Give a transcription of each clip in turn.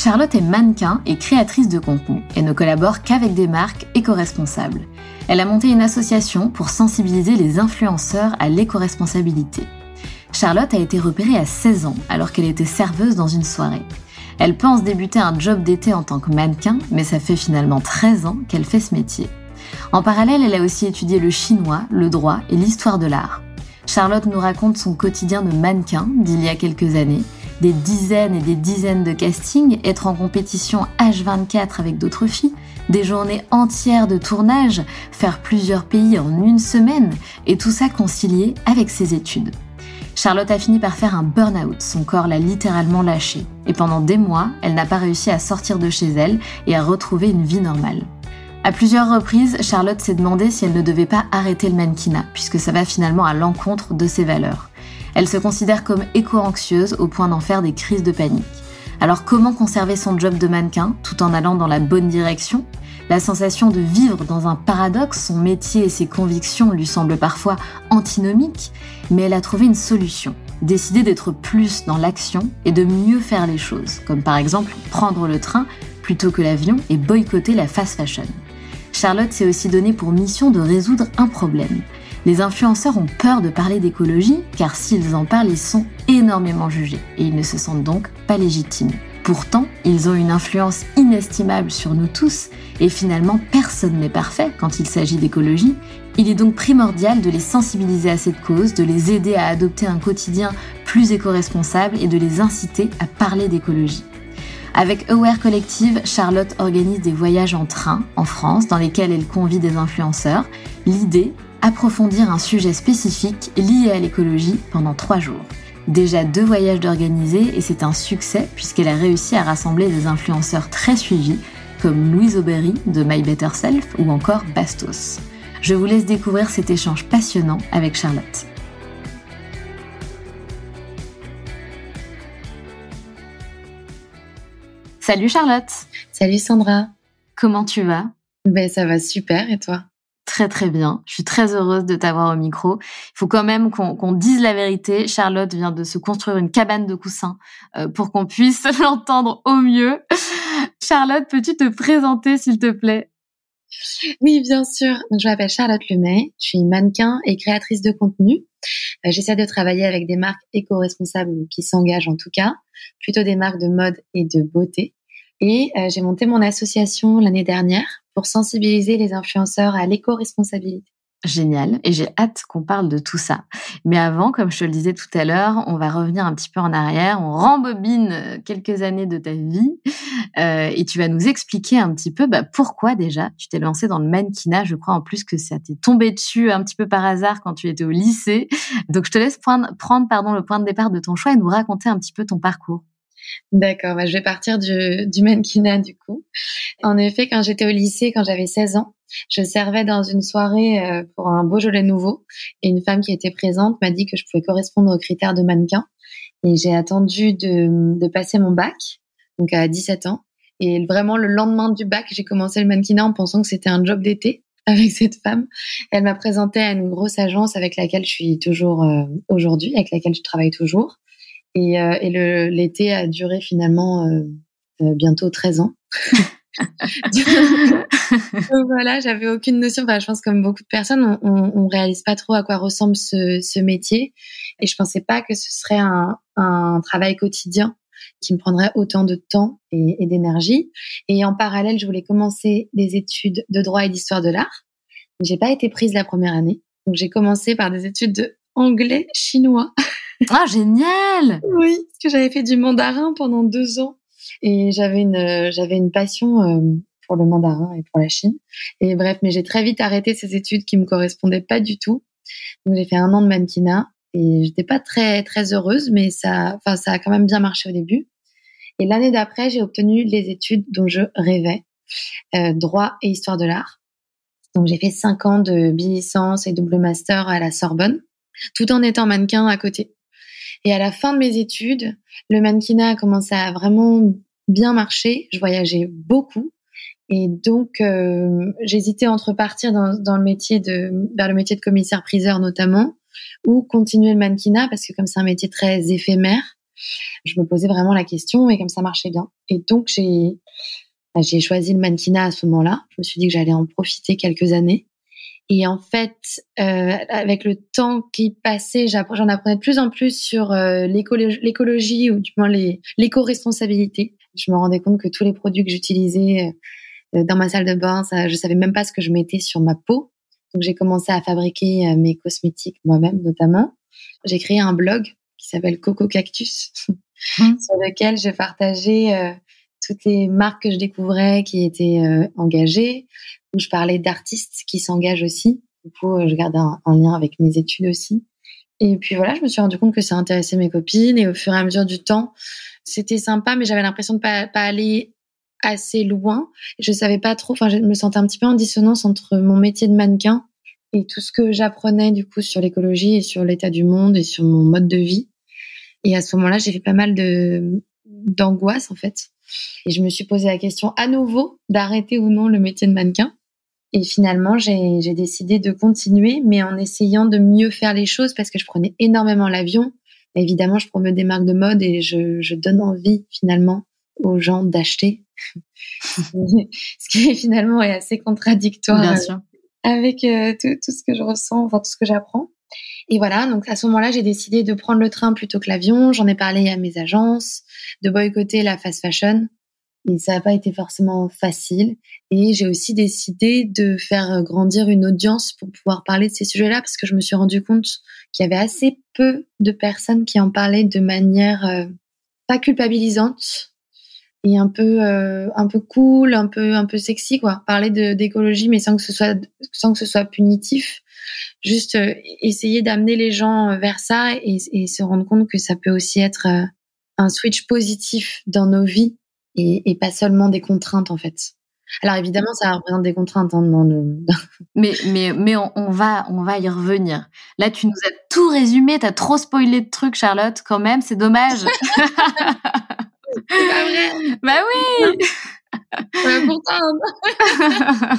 Charlotte est mannequin et créatrice de contenu et ne collabore qu'avec des marques éco-responsables. Elle a monté une association pour sensibiliser les influenceurs à l'éco-responsabilité. Charlotte a été repérée à 16 ans alors qu'elle était serveuse dans une soirée. Elle pense débuter un job d'été en tant que mannequin, mais ça fait finalement 13 ans qu'elle fait ce métier. En parallèle, elle a aussi étudié le chinois, le droit et l'histoire de l'art. Charlotte nous raconte son quotidien de mannequin d'il y a quelques années des dizaines et des dizaines de castings, être en compétition H24 avec d'autres filles, des journées entières de tournage, faire plusieurs pays en une semaine, et tout ça concilié avec ses études. Charlotte a fini par faire un burn-out, son corps l'a littéralement lâché, et pendant des mois, elle n'a pas réussi à sortir de chez elle et à retrouver une vie normale. À plusieurs reprises, Charlotte s'est demandé si elle ne devait pas arrêter le mannequinat, puisque ça va finalement à l'encontre de ses valeurs. Elle se considère comme éco-anxieuse au point d'en faire des crises de panique. Alors comment conserver son job de mannequin tout en allant dans la bonne direction? La sensation de vivre dans un paradoxe, son métier et ses convictions lui semblent parfois antinomiques, mais elle a trouvé une solution. Décider d'être plus dans l'action et de mieux faire les choses, comme par exemple prendre le train plutôt que l'avion et boycotter la fast fashion. Charlotte s'est aussi donné pour mission de résoudre un problème, les influenceurs ont peur de parler d'écologie car s'ils en parlent, ils sont énormément jugés et ils ne se sentent donc pas légitimes. Pourtant, ils ont une influence inestimable sur nous tous et finalement personne n'est parfait quand il s'agit d'écologie. Il est donc primordial de les sensibiliser à cette cause, de les aider à adopter un quotidien plus éco-responsable et de les inciter à parler d'écologie. Avec Aware Collective, Charlotte organise des voyages en train en France dans lesquels elle convie des influenceurs. L'idée approfondir un sujet spécifique lié à l'écologie pendant trois jours. Déjà deux voyages d'organiser et c'est un succès puisqu'elle a réussi à rassembler des influenceurs très suivis comme Louise Aubéry de My Better Self ou encore Bastos. Je vous laisse découvrir cet échange passionnant avec Charlotte. Salut Charlotte. Salut Sandra. Comment tu vas? Ben ça va super et toi? Très très bien. Je suis très heureuse de t'avoir au micro. Il faut quand même qu'on dise la vérité. Charlotte vient de se construire une cabane de coussins euh, pour qu'on puisse l'entendre au mieux. Charlotte, peux-tu te présenter s'il te plaît? Oui, bien sûr. je m'appelle Charlotte Lemay. Je suis mannequin et créatrice de contenu. Euh, j'essaie de travailler avec des marques éco-responsables qui s'engagent en tout cas, plutôt des marques de mode et de beauté. Et euh, j'ai monté mon association l'année dernière pour sensibiliser les influenceurs à l'éco-responsabilité. Génial. Et j'ai hâte qu'on parle de tout ça. Mais avant, comme je te le disais tout à l'heure, on va revenir un petit peu en arrière. On rembobine euh, quelques années de ta vie euh, et tu vas nous expliquer un petit peu bah, pourquoi déjà tu t'es lancé dans le mannequinat. Je crois en plus que ça t'est tombé dessus un petit peu par hasard quand tu étais au lycée. Donc je te laisse prendre, prendre pardon, le point de départ de ton choix et nous raconter un petit peu ton parcours. D'accord, bah, je vais partir du, du mannequinat du coup. En effet, quand j'étais au lycée, quand j'avais 16 ans, je servais dans une soirée euh, pour un Beaujolais nouveau et une femme qui était présente m'a dit que je pouvais correspondre aux critères de mannequin. Et j'ai attendu de, de passer mon bac, donc à 17 ans. Et vraiment, le lendemain du bac, j'ai commencé le mannequinat en pensant que c'était un job d'été avec cette femme. Elle m'a présenté à une grosse agence avec laquelle je suis toujours euh, aujourd'hui, avec laquelle je travaille toujours. Et, euh, et l'été a duré finalement euh, bientôt 13 ans. Donc voilà, j'avais aucune notion. Enfin, je pense comme beaucoup de personnes, on, on, réalise pas trop à quoi ressemble ce, ce, métier, et je pensais pas que ce serait un, un travail quotidien qui me prendrait autant de temps et, et d'énergie. Et en parallèle, je voulais commencer des études de droit et d'histoire de l'art. J'ai pas été prise la première année, donc j'ai commencé par des études de anglais chinois. Ah génial Oui, parce que j'avais fait du mandarin pendant deux ans et j'avais une j'avais une passion euh, pour le mandarin et pour la Chine. Et bref, mais j'ai très vite arrêté ces études qui me correspondaient pas du tout. Donc j'ai fait un an de mannequinat et j'étais pas très très heureuse, mais ça, enfin ça a quand même bien marché au début. Et l'année d'après, j'ai obtenu les études dont je rêvais, euh, droit et histoire de l'art. Donc j'ai fait cinq ans de bi-licence et double master à la Sorbonne, tout en étant mannequin à côté. Et à la fin de mes études, le mannequinat a commencé à vraiment bien marcher. Je voyageais beaucoup. Et donc, euh, j'hésitais entre partir dans, le métier de, vers le métier de commissaire-priseur notamment, ou continuer le mannequinat parce que comme c'est un métier très éphémère, je me posais vraiment la question et comme ça marchait bien. Et donc j'ai bah, j'ai choisi le mannequinat à ce moment-là. Je me suis dit que j'allais en profiter quelques années. Et en fait, euh, avec le temps qui passait, j'en apprenais de plus en plus sur euh, l'écologie ou du moins l'éco-responsabilité. Je me rendais compte que tous les produits que j'utilisais euh, dans ma salle de bain, ça, je savais même pas ce que je mettais sur ma peau. Donc j'ai commencé à fabriquer euh, mes cosmétiques moi-même notamment. J'ai créé un blog qui s'appelle Coco Cactus mmh. sur lequel partageais euh, toutes les marques que je découvrais qui étaient euh, engagées, où je parlais d'artistes qui s'engagent aussi. Du coup, je garde un, lien avec mes études aussi. Et puis voilà, je me suis rendu compte que ça intéressait mes copines et au fur et à mesure du temps, c'était sympa, mais j'avais l'impression de pas, pas aller assez loin. Je savais pas trop, enfin, je me sentais un petit peu en dissonance entre mon métier de mannequin et tout ce que j'apprenais du coup sur l'écologie et sur l'état du monde et sur mon mode de vie. Et à ce moment-là, j'ai fait pas mal de d'angoisse en fait. Et je me suis posé la question à nouveau d'arrêter ou non le métier de mannequin. Et finalement, j'ai décidé de continuer, mais en essayant de mieux faire les choses parce que je prenais énormément l'avion. Évidemment, je promets des marques de mode et je, je donne envie finalement aux gens d'acheter. ce qui finalement est assez contradictoire Bien sûr. avec euh, tout, tout, ce que je ressens, enfin tout ce que j'apprends. Et voilà, donc à ce moment-là, j'ai décidé de prendre le train plutôt que l'avion. J'en ai parlé à mes agences, de boycotter la fast fashion. Et ça n'a pas été forcément facile. Et j'ai aussi décidé de faire grandir une audience pour pouvoir parler de ces sujets-là, parce que je me suis rendu compte qu'il y avait assez peu de personnes qui en parlaient de manière euh, pas culpabilisante, et un peu euh, un peu cool, un peu un peu sexy quoi. Parler d'écologie mais sans que ce soit sans que ce soit punitif. Juste euh, essayer d'amener les gens vers ça et, et, se rendre compte que ça peut aussi être euh, un switch positif dans nos vies et, et, pas seulement des contraintes en fait. Alors évidemment, ça représente des contraintes hein, dans le... mais mais mais on, on, va on va y revenir. Là, tu nous as tout résumé, t'as trop spoilé de trucs, Charlotte. Quand même, c'est dommage. C'est pas vrai. Bah oui. Pourtant.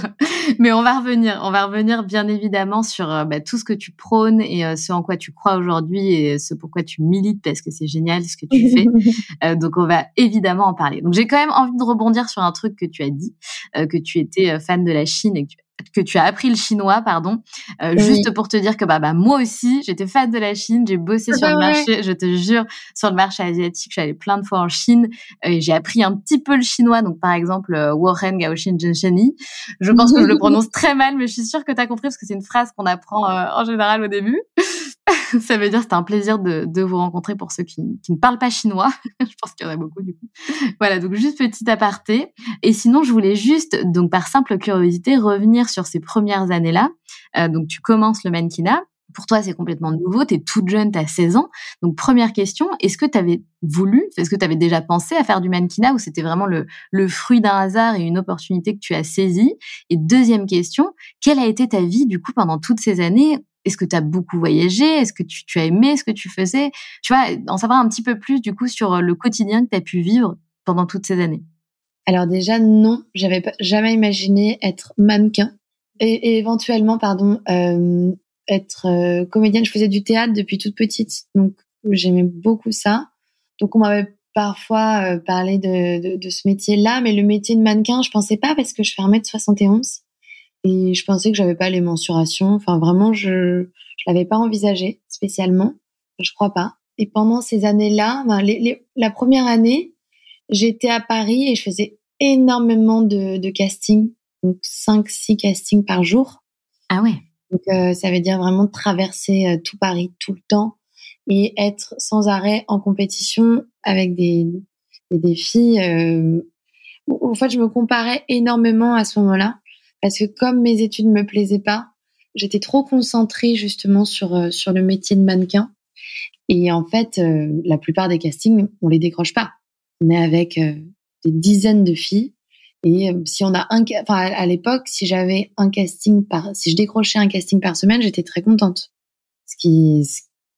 Mais on va revenir, on va revenir bien évidemment sur euh, bah, tout ce que tu prônes et euh, ce en quoi tu crois aujourd'hui et ce pourquoi tu milites parce que c'est génial ce que tu fais. Euh, donc on va évidemment en parler. Donc j'ai quand même envie de rebondir sur un truc que tu as dit, que tu étais fan de la Chine et que tu que tu as appris le chinois, pardon, euh, juste pour te dire que bah, bah moi aussi, j'étais fan de la Chine, j'ai bossé sur le marché, je te jure, sur le marché asiatique, j'allais plein de fois en Chine et j'ai appris un petit peu le chinois, donc par exemple euh, Warren Gaoshin Zhensheni. Je pense que je le prononce très mal, mais je suis sûre que tu as compris parce que c'est une phrase qu'on apprend euh, en général au début. ça veut dire que c'est un plaisir de, de, vous rencontrer pour ceux qui, qui ne parlent pas chinois. je pense qu'il y en a beaucoup du coup. Voilà, donc juste petit aparté. Et sinon, je voulais juste, donc par simple curiosité, revenir sur ces premières années-là. Euh, donc tu commences le mannequinat. pour toi, c'est complètement nouveau, tu es toute jeune, tu as 16 ans. Donc, première question, est-ce que tu avais voulu, est-ce que tu avais déjà pensé à faire du mannequinat ou c'était vraiment le, le fruit d'un hasard et une opportunité que tu as saisie? Et deuxième question, quelle a été ta vie du coup pendant toutes ces années Est-ce que tu as beaucoup voyagé? Est-ce que tu, as aimé ce que tu faisais? Tu vois, en savoir un petit peu plus du coup sur le quotidien que tu as pu vivre pendant toutes ces années. Alors déjà, non, j'avais jamais imaginé être mannequin et, éventuellement, pardon, euh, être euh, comédienne. Je faisais du théâtre depuis toute petite, donc j'aimais beaucoup ça. Donc on m'avait parfois euh, parlé de, ce métier-là, mais le métier de mannequin, je pensais pas parce que je fais 1m71 et je pensais que j'avais pas les mensurations. Enfin, vraiment, je je l'avais pas envisagé spécialement. Je crois pas. Et pendant ces années-là, ben, les, les, la première année, j'étais à Paris et je faisais énormément de, de castings, donc 5-6 castings par jour. Ah ouais. Donc euh, ça veut dire vraiment traverser euh, tout Paris tout le temps et être sans arrêt en compétition avec des, des défis. Euh, en fait, je me comparais énormément à ce moment-là parce que comme mes études me plaisaient pas, j'étais trop concentrée justement sur euh, sur le métier de mannequin. Et en fait, la plupart des castings, on les décroche pas. On est avec des dizaines de filles et euh, si on a un, enfin à l'époque, si j'avais un casting par, si je décrochais un casting par semaine, j'étais très contente. Ce qui,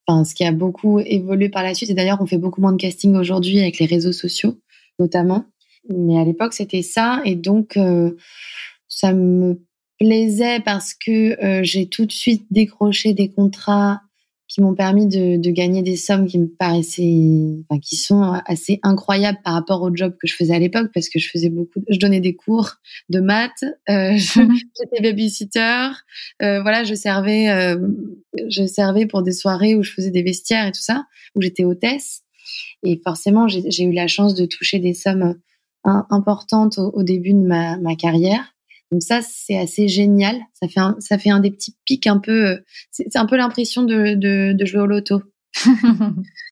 enfin, ce qui a beaucoup évolué par la suite. Et d'ailleurs, on fait beaucoup moins de casting aujourd'hui avec les réseaux sociaux, notamment. Mais à l'époque, c'était ça. Et donc, euh, ça me plaisait parce que euh, j'ai tout de suite décroché des contrats qui m'ont permis de, de, gagner des sommes qui me paraissaient, enfin, qui sont assez incroyables par rapport au job que je faisais à l'époque, parce que je faisais beaucoup, je donnais des cours de maths, euh, mhm. j'étais babysitter, euh, voilà, je servais, euh, je servais pour des soirées où je faisais des vestiaires et tout ça, où j'étais hôtesse, et forcément, j'ai eu la chance de toucher des sommes importantes au, au début de ma, ma carrière. Donc ça, c'est assez génial. Ça fait un, ça fait un des petits pics un peu. Euh, c'est un peu l'impression de, de, de, jouer au loto.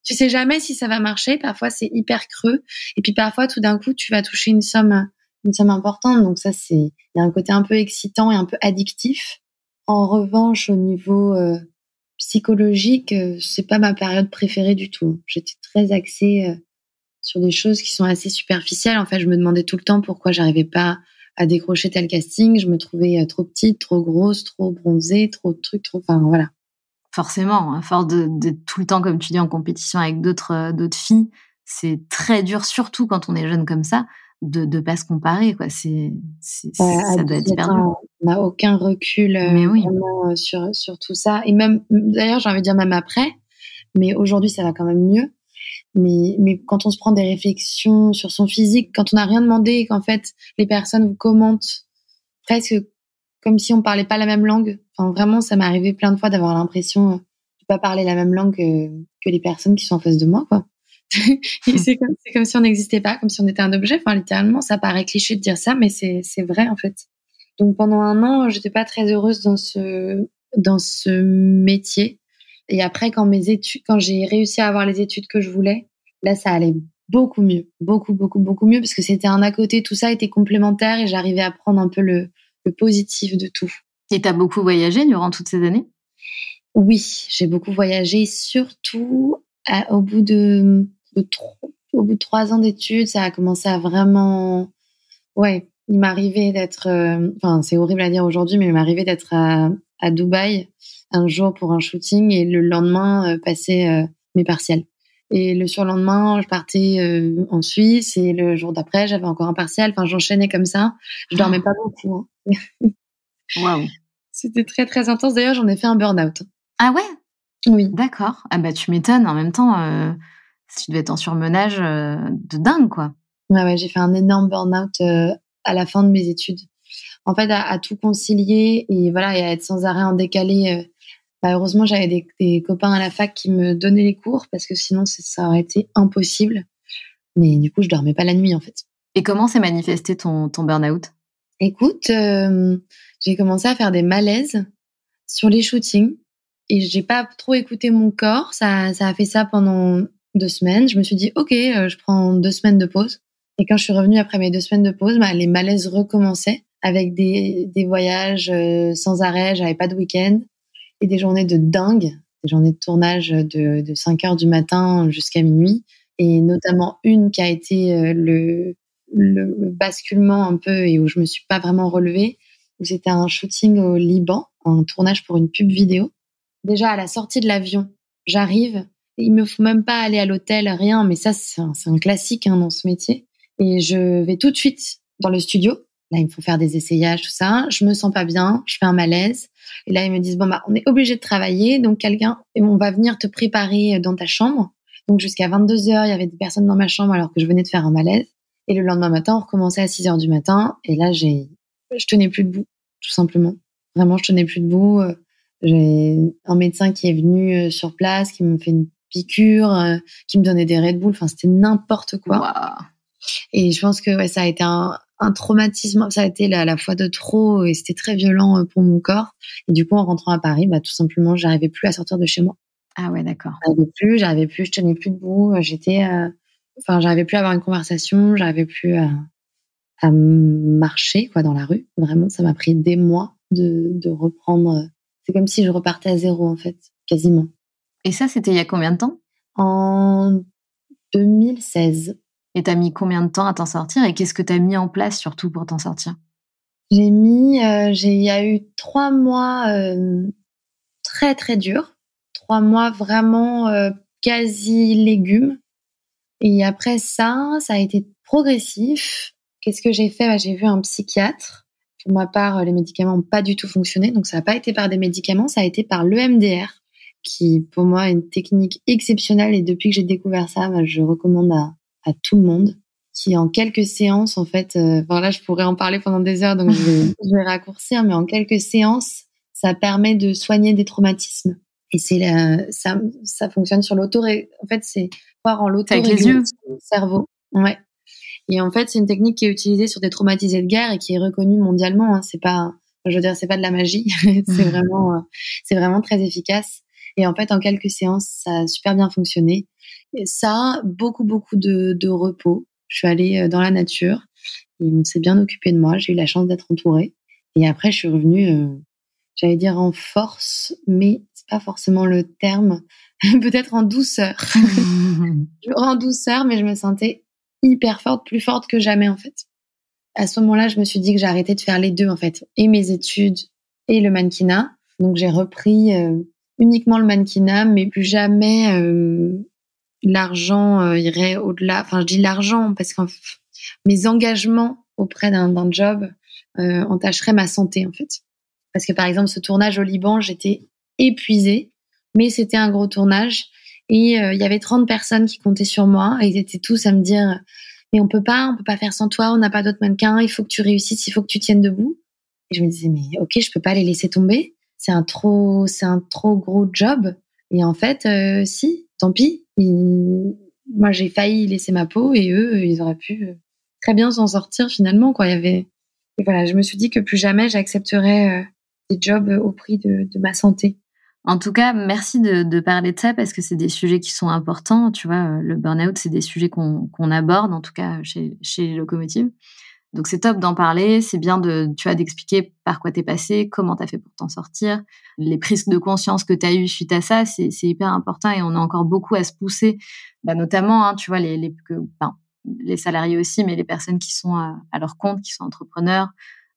tu sais jamais si ça va marcher. Parfois, c'est hyper creux. Et puis parfois, tout d'un coup, tu vas toucher une somme, une somme importante. Donc ça, c'est il y a un côté un peu excitant et un peu addictif. En revanche, au niveau euh, psychologique, euh, c'est pas ma période préférée du tout. J'étais très axée euh, sur des choses qui sont assez superficielles. En fait, je me demandais tout le temps pourquoi j'arrivais pas à décrocher tel casting. Je me trouvais euh, trop petite, trop grosse, trop bronzée, trop de trucs, trop. Enfin, voilà. Forcément, à hein, force d'être tout le temps, comme tu dis, en compétition avec d'autres euh, d'autres filles, c'est très dur, surtout quand on est jeune comme ça, de ne pas se comparer. Quoi. C'est, ça doit être hyper dur. On n'a aucun recul euh, mais oui. sur, sur tout ça. Et même, d'ailleurs, j'ai envie de dire même après, mais aujourd'hui, ça va quand même mieux. Mais, mais quand on se prend des réflexions sur son physique, quand on n'a rien demandé et qu'en fait les personnes vous commentent presque comme si on parlait pas la même langue. Enfin, vraiment, ça m'est arrivé plein de fois d'avoir l'impression de pas parler la même langue que, que les personnes qui sont en face de moi, quoi. c'est comme, comme, si on n'existait pas, comme si on était un objet. Enfin, littéralement, ça paraît cliché de dire ça, mais c'est vrai en fait. Donc pendant un an, j'étais pas très heureuse dans ce dans ce métier et après, quand mes études, quand j'ai réussi à avoir les études que je voulais, là, ça allait beaucoup mieux, beaucoup, beaucoup, beaucoup mieux, parce que c'était un à côté, tout ça était complémentaire et j'arrivais à prendre un peu le, le positif de tout. Et tu as beaucoup voyagé durant toutes ces années? Oui, j'ai beaucoup voyagé, surtout au bout de, de au bout de trois ans d'études, ça a commencé à vraiment, ouais, il m'arrivait d'être, euh, enfin, c'est horrible à dire aujourd'hui, mais il m'arrivait d'être à, à Dubaï un jour pour un shooting et le lendemain euh, passer euh, mes partiels. Et le surlendemain, je partais euh, en Suisse et le jour d'après, j'avais encore un partiel. Enfin, j'enchaînais comme ça. Je dormais pas beaucoup. Hein. C'était très très intense. D'ailleurs, j'en ai fait un burn-out. Ah ouais? Oui. D'accord. Ah bah tu m'étonnes. En même temps, euh, tu devais être en surmenage de dingue, quoi. Ouais, ouais, j'ai fait un énorme burn-out à la fin de mes études. En fait, à, à, tout concilier et voilà, et à être sans arrêt en décalé bah, heureusement, j'avais des, des, copains à la fac qui me donnaient les cours parce que sinon, ça aurait été impossible. Mais du coup, je dormais pas la nuit en fait. Et comment s'est manifesté ton, ton burn-out? Écoute, euh, j'ai commencé à faire des malaises sur les shootings et j'ai pas trop écouté mon corps. Ça, ça a fait ça pendant deux semaines. Je me suis dit, ok, euh, je prends deux semaines de pause. Et quand je suis revenue après mes deux semaines de pause, bah, les malaises recommençaient avec des, des voyages euh, sans arrêt. J'avais pas de week-end. Et des journées de dingue, des journées de tournage de, de 5 heures du matin jusqu'à minuit, et notamment une qui a été euh, le, le basculement un peu et où je me suis pas vraiment relevée, où c'était un shooting au Liban, un tournage pour une pub vidéo. Déjà à la sortie de l'avion, j'arrive, il me faut même pas aller à l'hôtel, rien, mais ça c'est un, un, classique hein, dans ce métier. Et je vais tout de suite dans le studio. Là, il me faut faire des essayages, tout ça. Je me sens pas bien, je fais un malaise. Et là, ils me disent bon bah on est obligé de travailler, donc quelqu'un on va venir te préparer dans ta chambre. Donc jusqu'à 22 heures, il y avait des personnes dans ma chambre alors que je venais de faire un malaise. Et le lendemain matin, on recommençait à 6 heures du matin. Et là, j'ai, je tenais plus debout, tout simplement. Vraiment, je tenais plus debout. J'ai un médecin qui est venu euh, sur place, qui me fait une piqûre, euh, qui me donnait des Red Bull. Enfin, c'était n'importe quoi. Et je pense que ouais, ça a été un, un traumatisme. Ça a été à la fois de trop et c'était très violent euh, pour mon corps. Et du coup, en rentrant à Paris, bah, tout simplement, j'arrivais plus à sortir de chez moi. Ah ouais, d'accord. J'arrivais plus, j'arrivais plus, je tenais plus debout. J'étais, enfin, j'arrivais plus à avoir une conversation, j'arrivais plus à, à, marcher quoi dans la rue. Vraiment, ça m'a pris des mois de, de reprendre. C'est comme si je repartais à zéro en fait, quasiment. Et ça, c'était il y a combien de temps? En 2016. Et t'as mis combien de temps à t'en sortir et qu'est-ce que t'as mis en place surtout pour t'en sortir? J'ai mis, euh, il y a eu trois mois euh, très très durs, trois mois vraiment euh, quasi légumes et après ça, ça a été progressif. Qu'est-ce que j'ai fait? Bah, J'ai vu un psychiatre. Pour ma part, les médicaments n'ont pas du tout fonctionné. Donc, ça n'a pas été par des médicaments, ça a été par l'EMDR, qui pour moi est une technique exceptionnelle. Et depuis que j'ai découvert ça, bah, je recommande à, à, tout le monde. Qui en quelques séances, en fait, euh, là, je pourrais en parler pendant des heures, donc je vais, je vais raccourcir, mais en quelques séances, ça permet de soigner des traumatismes. Et c'est ça, ça fonctionne sur l'auto. En fait, c'est voir en l'auto avec les yeux, cerveau. Ouais. Et en fait, c'est une technique qui est utilisée sur des traumatisés de guerre et qui est reconnue mondialement. Hein. C'est pas, je veux dire, c'est pas de la magie. c'est vraiment, euh, c'est vraiment très efficace. Et en fait, en quelques séances, ça a super bien fonctionné. Et ça, beaucoup, beaucoup de, de repos. Je suis allée euh, dans la nature. On s'est bien occupé de moi. J'ai eu la chance d'être entourée. Et après, je suis revenue, euh, j'allais dire en force, mais c'est pas forcément le terme. Peut-être en douceur. en douceur, mais je me sentais hyper forte, plus forte que jamais en fait. À ce moment-là, je me suis dit que j'arrêtais de faire les deux en fait, et mes études et le mannequinat. Donc j'ai repris euh, uniquement le mannequinat, mais plus jamais euh, l'argent euh, irait au-delà. Enfin, je dis l'argent parce que mes engagements auprès d'un job entacheraient ma santé en fait. Parce que par exemple, ce tournage au Liban, j'étais épuisée, mais c'était un gros tournage et euh, il y avait 30 personnes qui comptaient sur moi et ils étaient tous à me dire mais on peut pas, on peut pas faire sans toi, on n'a pas d'autres mannequins, il faut que tu réussisses, il faut que tu tiennes debout. Et je me disais mais ok, je peux pas les laisser tomber, c'est un trop, c'est un trop gros job. Et en fait, euh, si, tant pis. Moi, j'ai failli laisser ma peau et eux, ils auraient pu euh, très bien s'en sortir finalement. Quoi. Et voilà, je me suis dit que plus jamais j'accepterais des jobs au prix de, ma santé. En tout cas, merci de, parler de ça parce que c'est des sujets qui sont importants. Tu vois, le burn-out, c'est des sujets qu'on aborde, en tout cas chez, chez Locomotive. Donc c'est top d'en parler, c'est bien de tu vois d'expliquer par quoi t'es passé, comment t'as fait pour t'en sortir, les prises de conscience que t'as eues suite à ça, c'est hyper important et on a encore beaucoup à se pousser, bah, notamment hein, tu vois les les, que, ben, les salariés aussi, mais les personnes qui sont à, à leur compte, qui sont entrepreneurs,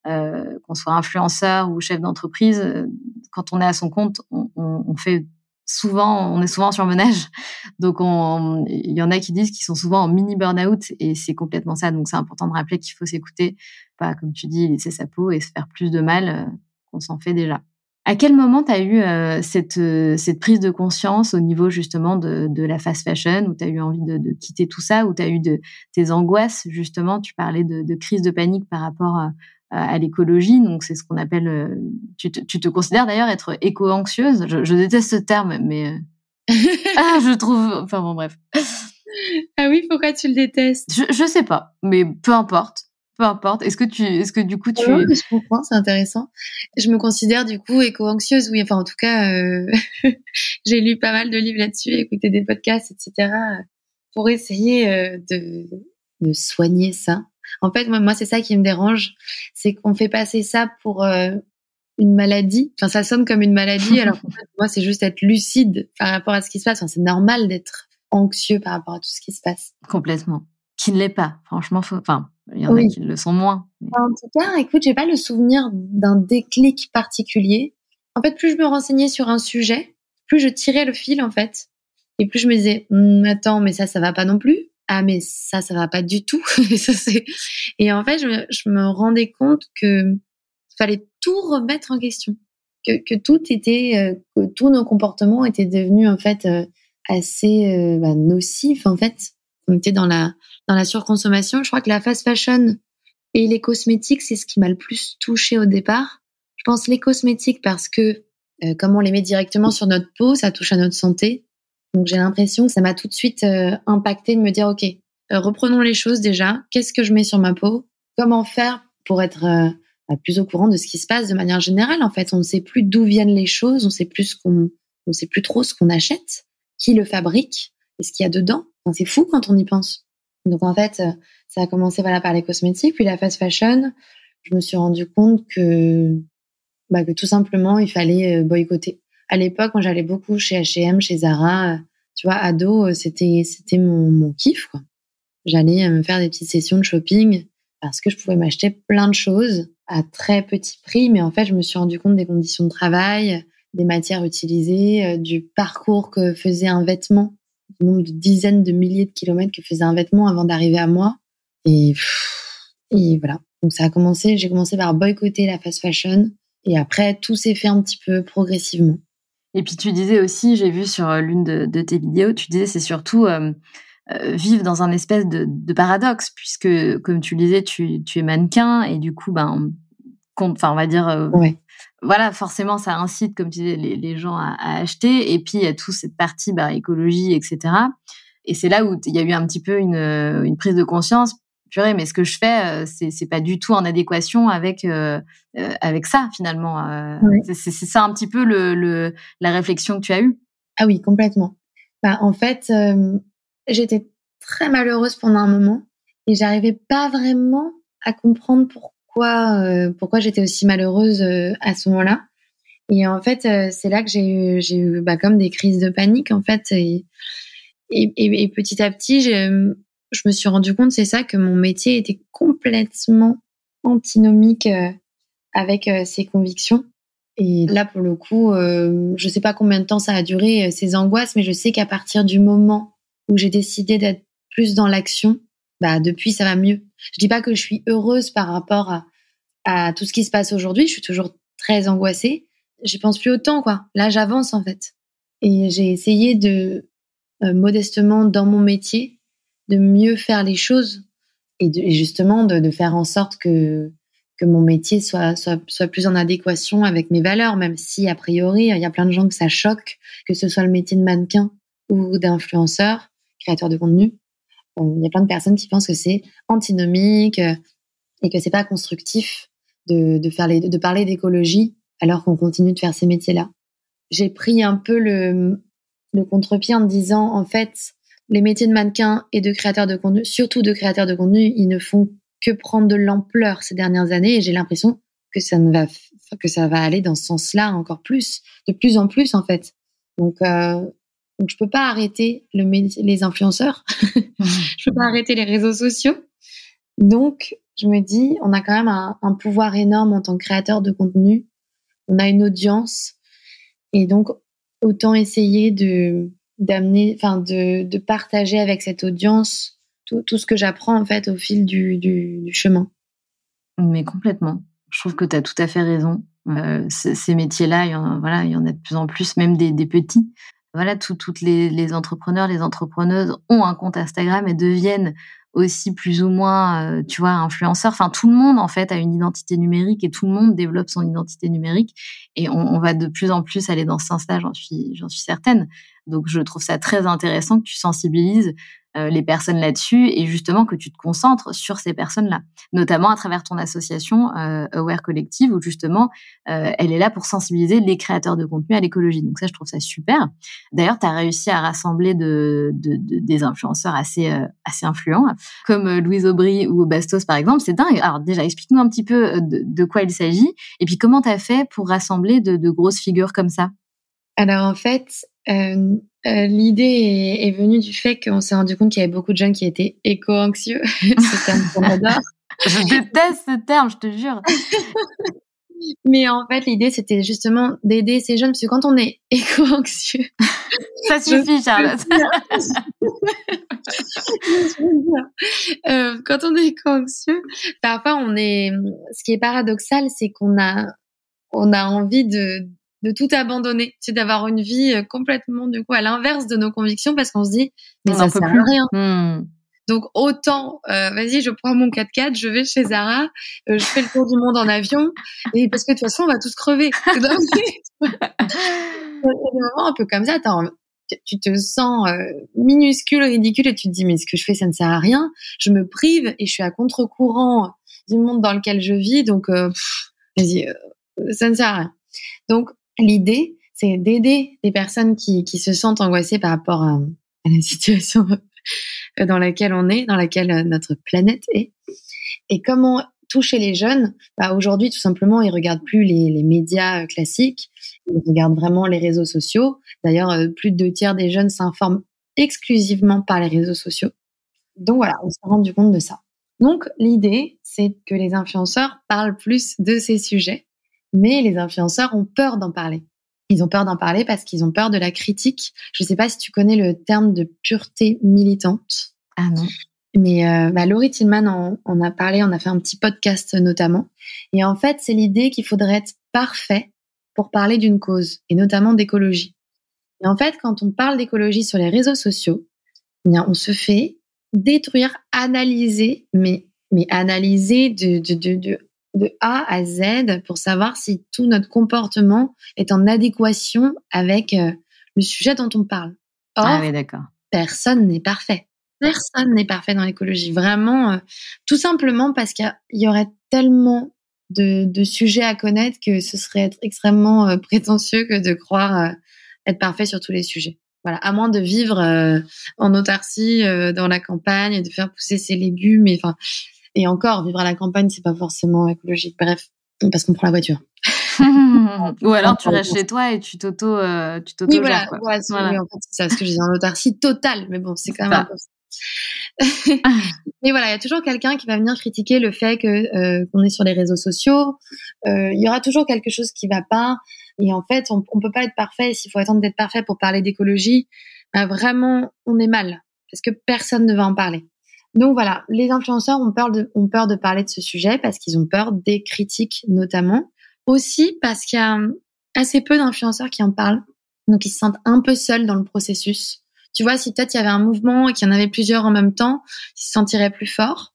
euh, qu'on soit influenceur ou chef d'entreprise, euh, quand on est à son compte, on, on, on, fait souvent, on est souvent sur menage. Donc, il y en a qui disent qu'ils sont souvent en mini burn-out et c'est complètement ça. Donc, c'est important de rappeler qu'il faut s'écouter, pas comme tu dis, laisser sa peau et se faire plus de mal euh, qu'on s'en fait déjà. À quel moment tu as eu euh, cette, cette prise de conscience au niveau justement de, de la fast fashion, où tu as eu envie de, de, quitter tout ça, où tu as eu de, tes angoisses justement? Tu parlais de, de crise de panique par rapport à, à l'écologie. Donc, c'est ce qu'on appelle. Euh, tu, te, tu, te, considères d'ailleurs être éco-anxieuse. Je, je, déteste ce terme, mais euh, ah, je trouve. Enfin bon, bref. Ah oui, pourquoi tu le détestes? Je, je sais pas, mais peu importe. Peu importe. Est-ce que tu, est-ce que du coup tu. Oui, je comprends, c'est intéressant. Je me considère du coup éco-anxieuse, oui. Enfin, en tout cas, euh, j'ai lu pas mal de livres là-dessus, écouté des podcasts, etc. pour essayer de, de soigner ça. En fait, moi, c'est ça qui me dérange, c'est qu'on fait passer ça pour euh, une maladie. Enfin, ça sonne comme une maladie, alors que moi, c'est juste être lucide par rapport à ce qui se passe. Enfin, c'est normal d'être anxieux par rapport à tout ce qui se passe. Complètement. Qui ne l'est pas, franchement. Enfin, il y en a qui le sont moins. En tout cas, écoute, j'ai pas le souvenir d'un déclic particulier. En fait, plus je me renseignais sur un sujet, plus je tirais le fil, en fait. Et plus je me disais, hm, attends, mais ça, ça va pas non plus. Ah, mais ça, ça va pas du tout. et en fait, je me, je me rendais compte que fallait tout remettre en question, que, que tout était, euh, que tous nos comportements étaient devenus en fait euh, assez euh, bah, nocifs en fait. On était dans la dans la surconsommation. Je crois que la fast fashion et les cosmétiques, c'est ce qui m'a le plus touché au départ. Je pense les cosmétiques parce que comme on les met directement sur notre peau, ça touche à notre santé. Donc j'ai l'impression que ça m'a tout de suite impacté de me dire ok, reprenons les choses déjà. Qu'est-ce que je mets sur ma peau? Comment faire pour être plus au courant de ce qui se passe de manière générale. En fait, on ne sait plus d'où viennent les choses, on sait plus qu'on, on sait plus trop ce qu'on achète, qui le fabrique et ce qu'il y a dedans. c'est fou quand on y pense. Donc en fait, ça a commencé voilà par les cosmétiques, puis la fast fashion. Je me suis rendu compte que, bah, que tout simplement il fallait euh, boycotter. À l'époque, quand j'allais beaucoup chez H&M, chez Zara. Tu vois, ado, c'était c'était mon, kiff. J'allais me faire des petites sessions de shopping parce que je pouvais m'acheter plein de choses à très petit prix, mais en fait, je me suis rendu compte des conditions de travail, des matières utilisées, euh, du parcours que faisait un vêtement, du nombre de dizaines de milliers de kilomètres que faisait un vêtement avant d'arriver à moi. Et voilà. Donc ça a commencé, j'ai commencé par boycotter la fast fashion, et après, tout s'est fait un petit peu progressivement. Et puis tu disais aussi, j'ai vu sur l'une de, tes vidéos, tu disais c'est surtout euh, euh, vivre dans un espèce de, de, paradoxe, puisque, comme tu le disais, tu, tu es mannequin et du coup, ben, enfin, on va dire, euh, voilà, forcément, ça incite, comme tu disais, les, les gens à, à, acheter. Et puis, il y a toute cette partie bah, écologie, etc. Et c'est là où il y a eu un petit peu une, une prise de conscience. Purée, mais ce que je fais, euh, c'est, c'est pas du tout en adéquation avec avec ça finalement. C'est, c'est ça un petit peu le, le, la réflexion que tu as eue? Ah oui, complètement. Bah, en fait, j'étais très malheureuse pendant un moment et j'arrivais pas vraiment à comprendre pourquoi euh, pourquoi j'étais aussi malheureuse euh, à ce moment-là. Et en fait, euh, c'est là que j'ai eu j'ai eu bah, comme des crises de panique en fait et et, et, petit à petit, je, je me suis rendu compte c'est ça que mon métier était complètement antinomique avec ses convictions. Et là, pour le coup, je sais pas combien de temps ça a duré ces angoisses, mais je sais qu'à partir du moment où j'ai décidé d'être plus dans l'action, bah depuis ça va mieux. Je dis pas que je suis heureuse par rapport à, tout ce qui se passe aujourd'hui. Je suis toujours très angoissée. J'y pense plus autant quoi. Là j'avance en fait. Et j'ai essayé de euh, modestement dans mon métier de mieux faire les choses et, justement de, faire en sorte que que mon métier soit, soit, soit plus en adéquation avec mes valeurs, même si a priori il y a plein de gens que ça choque, que ce soit le métier de mannequin ou d'influenceur créateur de contenu. Il y a plein de personnes qui pensent que c'est antinomique euh, et que c'est pas constructif de, de, faire les, de parler d'écologie alors qu'on continue de faire ces métiers-là. J'ai pris un peu le, le contre-pied en me disant, en fait, les métiers de mannequin et de créateur de contenu, surtout de créateur de contenu, ils ne font que prendre de l'ampleur ces dernières années et j'ai l'impression que ça ne va que ça va aller dans ce sens-là encore plus, de plus en plus en fait. Donc euh, donc, je peux pas arrêter le, les influenceurs. je peux pas arrêter les réseaux sociaux. Donc, je me dis, on a quand même un, un, pouvoir énorme en tant que créateur de contenu. On a une audience. Et donc, autant essayer de, d'amener, enfin, de, de partager avec cette audience tout, tout ce que j'apprends, en fait, au fil du, du, chemin. Mais complètement. Je trouve que tu as tout à fait raison. Euh, ces métiers-là, il voilà, il y en a de plus en plus, même des, des petits voilà, toutes les, les, entrepreneurs, les entrepreneuses ont un compte Instagram et deviennent aussi plus ou moins, euh, tu vois, influenceurs. Enfin, tout le monde en fait a une identité numérique et tout le monde développe son identité numérique. Et on, on va de plus en plus aller dans ce sens-là, j'en suis, j'en suis certaine. Donc, je trouve ça très intéressant que tu sensibilises euh, les personnes là-dessus et justement que tu te concentres sur ces personnes-là, notamment à travers ton association euh, Aware Collective où justement euh, elle est là pour sensibiliser les créateurs de contenu à l'écologie. Donc ça, je trouve ça super. D'ailleurs, tu as réussi à rassembler de, de, de, des influenceurs assez, assez influents. Comme Louise Aubry ou Bastos par exemple, c'est dingue. Alors déjà, explique-nous un petit peu de, quoi il s'agit et puis comment tu as fait pour rassembler de, grosses figures comme ça? Alors en fait, l'idée est, venue du fait qu'on s'est rendu compte qu'il y avait beaucoup de jeunes qui étaient éco-anxieux. c'est un je déteste ce terme, je te jure. Mais en fait, l'idée, c'était justement d'aider ces jeunes, parce que quand on est éco-anxieux. Ça suffit, Charlotte. euh, quand on est éco-anxieux, parfois, on est. Ce qui est paradoxal, c'est qu'on a, on a envie de, de tout abandonner, c'est d'avoir une vie euh, complètement, du coup, à l'inverse de nos convictions, parce qu'on se dit, mais ça sert à rien. Hmm. Donc autant, euh, vas-y, je prends mon 4x4, je vais chez Zara, euh, je fais le tour du monde en avion, et parce que de toute façon, on va tous crever. Il y a des moments un peu comme ça, tu te sens euh, minuscule, ridicule, et tu te dis, mais ce que je fais, ça ne sert à rien. Je me prive et je suis à contre-courant du monde dans lequel je vis, donc vas-y, ça ne sert à rien. Donc l'idée, c'est d'aider des personnes qui, qui se sentent angoissées par rapport à, la situation euh, dans laquelle on est, dans laquelle euh, notre planète est. Et comment toucher les jeunes? Bah Aujourd'hui, tout simplement, ils regardent plus les, les, médias euh, classiques, ils regardent vraiment les réseaux sociaux. D'ailleurs, plus de deux tiers des jeunes s'informent exclusivement par les réseaux sociaux. Donc voilà, on s'est rendu compte de ça. Donc l'idée, c'est que les influenceurs parlent plus de ces sujets, mais les influenceurs ont peur d'en parler. Ils ont peur d'en parler parce qu'ils ont peur de la critique. Je ne sais pas si tu connais le terme de pureté militante. Ah non. Mais euh, bah, Laurie Tillman en, en, a parlé, on a fait un petit podcast notamment. Et en fait, c'est l'idée qu'il faudrait être parfait pour parler d'une cause, et notamment d'écologie. Et en fait, quand on parle d'écologie sur les réseaux sociaux, eh bien, on se fait détruire, analyser, mais, mais analyser de, de, de, de de A à Z pour savoir si tout notre comportement est en adéquation avec euh, le sujet dont on parle. ah oui, d'accord. Personne n'est parfait. Personne n'est parfait dans l'écologie. Vraiment, euh, tout simplement parce qu'il y aurait tellement de, sujets à connaître que ce serait être extrêmement euh, prétentieux que de croire être parfait sur tous les sujets. Voilà, à moins de vivre en autarcie dans la campagne et de faire pousser ses légumes. Et enfin, et encore, vivre à la campagne, c'est pas forcément écologique. Bref, parce qu'on prend la voiture. Ou alors tu restes chez toi et tu t'auto, euh, tu t'auto oui, voilà, voilà. en fait, c'est ça, parce que j'ai en autarcie totale. Mais bon, c'est quand même mais voilà, il y a toujours quelqu'un qui va venir critiquer le fait que euh, qu'on est sur les réseaux sociaux. Euh, il y aura toujours quelque chose qui va pas. Et en fait, on, on peut pas être parfait. S'il faut attendre d'être parfait pour parler d'écologie, bah, vraiment, on est mal parce que personne ne va en parler. Donc voilà, les influenceurs ont peur de, ont peur de parler de ce sujet parce qu'ils ont peur des critiques notamment. Aussi parce qu'il y a assez peu d'influenceurs qui en parlent. Donc ils se sentent un peu seuls dans le processus. Tu vois, si peut-être il y avait un mouvement et qu'il y en avait plusieurs en même temps, ils se sentiraient plus forts.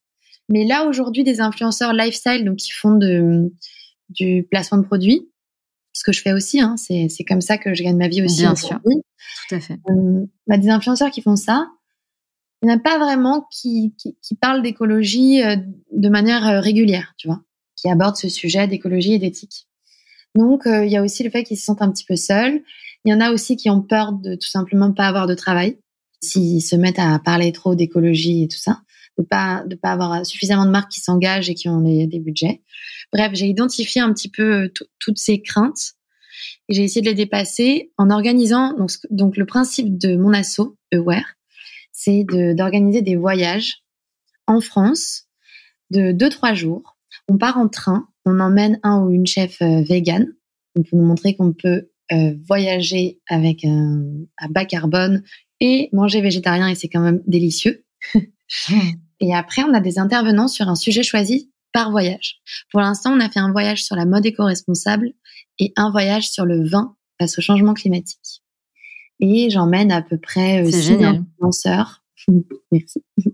Mais là, aujourd'hui, des influenceurs lifestyle, donc qui font de, du placement de produits, ce que je fais aussi, hein, c'est comme ça que je gagne ma vie aussi. Bien sûr, tout à fait. Euh, bah, des influenceurs qui font ça, il n'y en a pas vraiment qui, qui, qui parlent d'écologie euh, de manière euh, régulière, tu vois, qui abordent ce sujet d'écologie et d'éthique. Donc, euh, il y a aussi le fait qu'ils se sentent un petit peu seuls. Il y en a aussi qui ont peur de tout simplement pas avoir de travail, s'ils se mettent à parler trop d'écologie et tout ça, de pas de pas avoir suffisamment de marques qui s'engagent et qui ont des budgets. Bref, j'ai identifié un petit peu toutes ces craintes et j'ai essayé de les dépasser en organisant donc, donc le principe de mon asso Aware c'est d'organiser des voyages en France de 2-3 jours. On part en train, on emmène un ou une chef euh, vegan pour nous montrer qu'on peut euh, voyager avec un, bas carbone et manger végétarien et c'est quand même délicieux. et après, on a des intervenants sur un sujet choisi par voyage. Pour l'instant, on a fait un voyage sur la mode éco-responsable et un voyage sur le vin face au changement climatique et j'emmène à peu près euh, six influenceurs. Merci.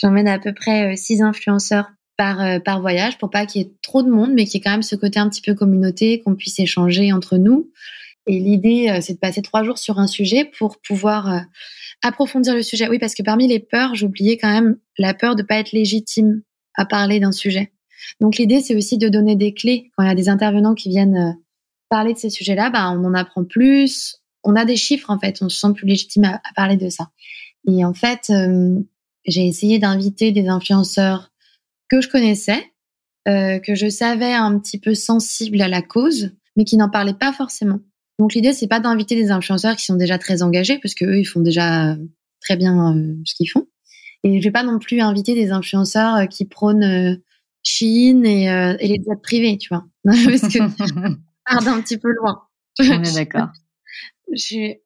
j'emmène à peu près euh, six influenceurs par, euh, par voyage pour pas qu'il y ait trop de monde, mais qu'il y ait quand même ce côté un petit peu communauté, qu'on puisse échanger entre nous. Et l'idée, c'est de passer trois jours sur un sujet pour pouvoir approfondir le sujet. Oui, parce que parmi les peurs, j'oubliais quand même la peur de pas être légitime à parler d'un sujet. Donc l'idée, c'est aussi de donner des clés. Quand il y a des intervenants qui viennent parler de ces sujets-là, bah, on en apprend plus, on a des chiffres en fait, on se sent plus légitime à, parler de ça. Et en fait, euh, j'ai essayé d'inviter des influenceurs que je connaissais, euh, que je savais un petit peu sensibles à la cause, mais qui n'en parlaient pas forcément. Donc l'idée c'est pas d'inviter des influenceurs qui sont déjà très engagés, parce que eux ils font déjà très bien euh, ce qu'ils font. Et je vais pas non plus inviter des influenceurs euh, qui prônent euh, Chine et, et, les jets privés, tu vois, parce que part d'un petit peu loin. On est d'accord.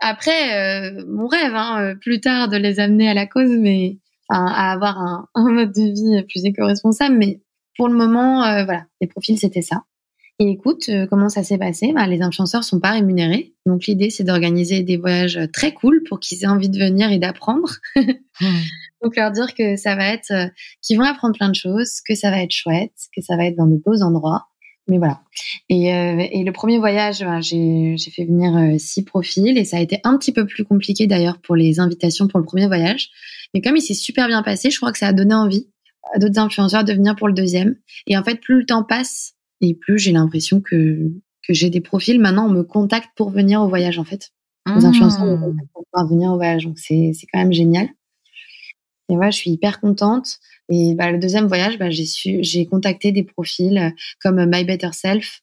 Après, mon rêve, hein, plus tard, de les amener à la cause, mais enfin, à avoir un, un, mode de vie plus éco-responsable. Mais pour le moment, voilà, les profils, c'était ça. Et écoute, euh, comment ça s'est passé? Bah, Les influenceurs sont pas rémunérés. Donc l'idée, c'est d'organiser des voyages très cool pour qu'ils aient envie de venir et d'apprendre. Hmm. Donc leur dire que ça va être, euh, qu'ils vont apprendre plein de choses, que ça va être chouette, que ça va être dans de beaux endroits. Mais voilà. Et, euh, et le premier voyage, bah, j'ai fait venir six profils et ça a été un petit peu plus compliqué d'ailleurs pour les invitations pour le premier voyage. Mais comme il s'est super bien passé, je crois que ça a donné envie à d'autres influenceurs de venir pour le deuxième. Et en fait, plus le temps passe, et plus j'ai l'impression que, que j'ai des profils. Maintenant, on me contacte pour venir au voyage, en fait. Les influenceurs me contactent pour venir au voyage. Donc, c'est, c'est quand même génial. Et voilà, je suis hyper contente. Et bah, le deuxième voyage, bah, j'ai, su, j'ai contacté des profils comme My Better Self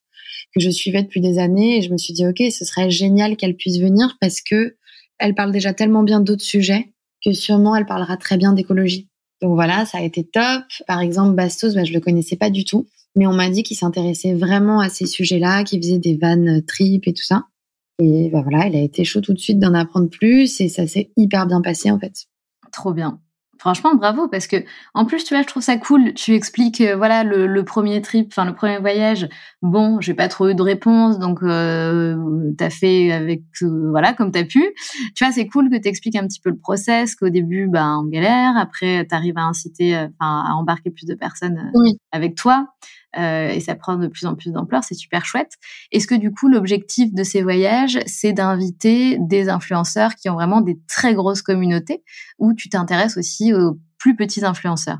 que je suivais depuis des années. Et je me suis dit, OK, ce serait génial qu'elle puisse venir parce que elle parle déjà tellement bien d'autres sujets que sûrement elle parlera très bien d'écologie. Donc voilà, ça a été top. Par exemple, Bastos, bah, je le connaissais pas du tout mais on m'a dit qu'il s'intéressait vraiment à ces sujets-là, qu'il faisait des vannes trip et tout ça. Et bah voilà, il a été chaud tout de suite d'en apprendre plus et ça s'est hyper bien passé en fait. Trop bien. Franchement, bravo, parce que en plus, tu vois, je trouve ça cool. Tu expliques, euh, voilà, le, premier trip, enfin le premier voyage. Bon, j'ai pas trop eu de réponse, donc euh, t'as fait avec, euh, voilà, comme t'as pu. Tu vois, c'est cool que t'expliques un petit peu le process, qu'au début, bah, on galère, après, t'arrives à inciter, euh, enfin, à embarquer plus de personnes avec toi. Euh, et ça prend de plus en plus d'ampleur, c'est super chouette. Est-ce que du coup l'objectif de ces voyages, c'est d'inviter des influenceurs qui ont vraiment des très grosses communautés, ou tu t'intéresses aussi aux plus petits influenceurs?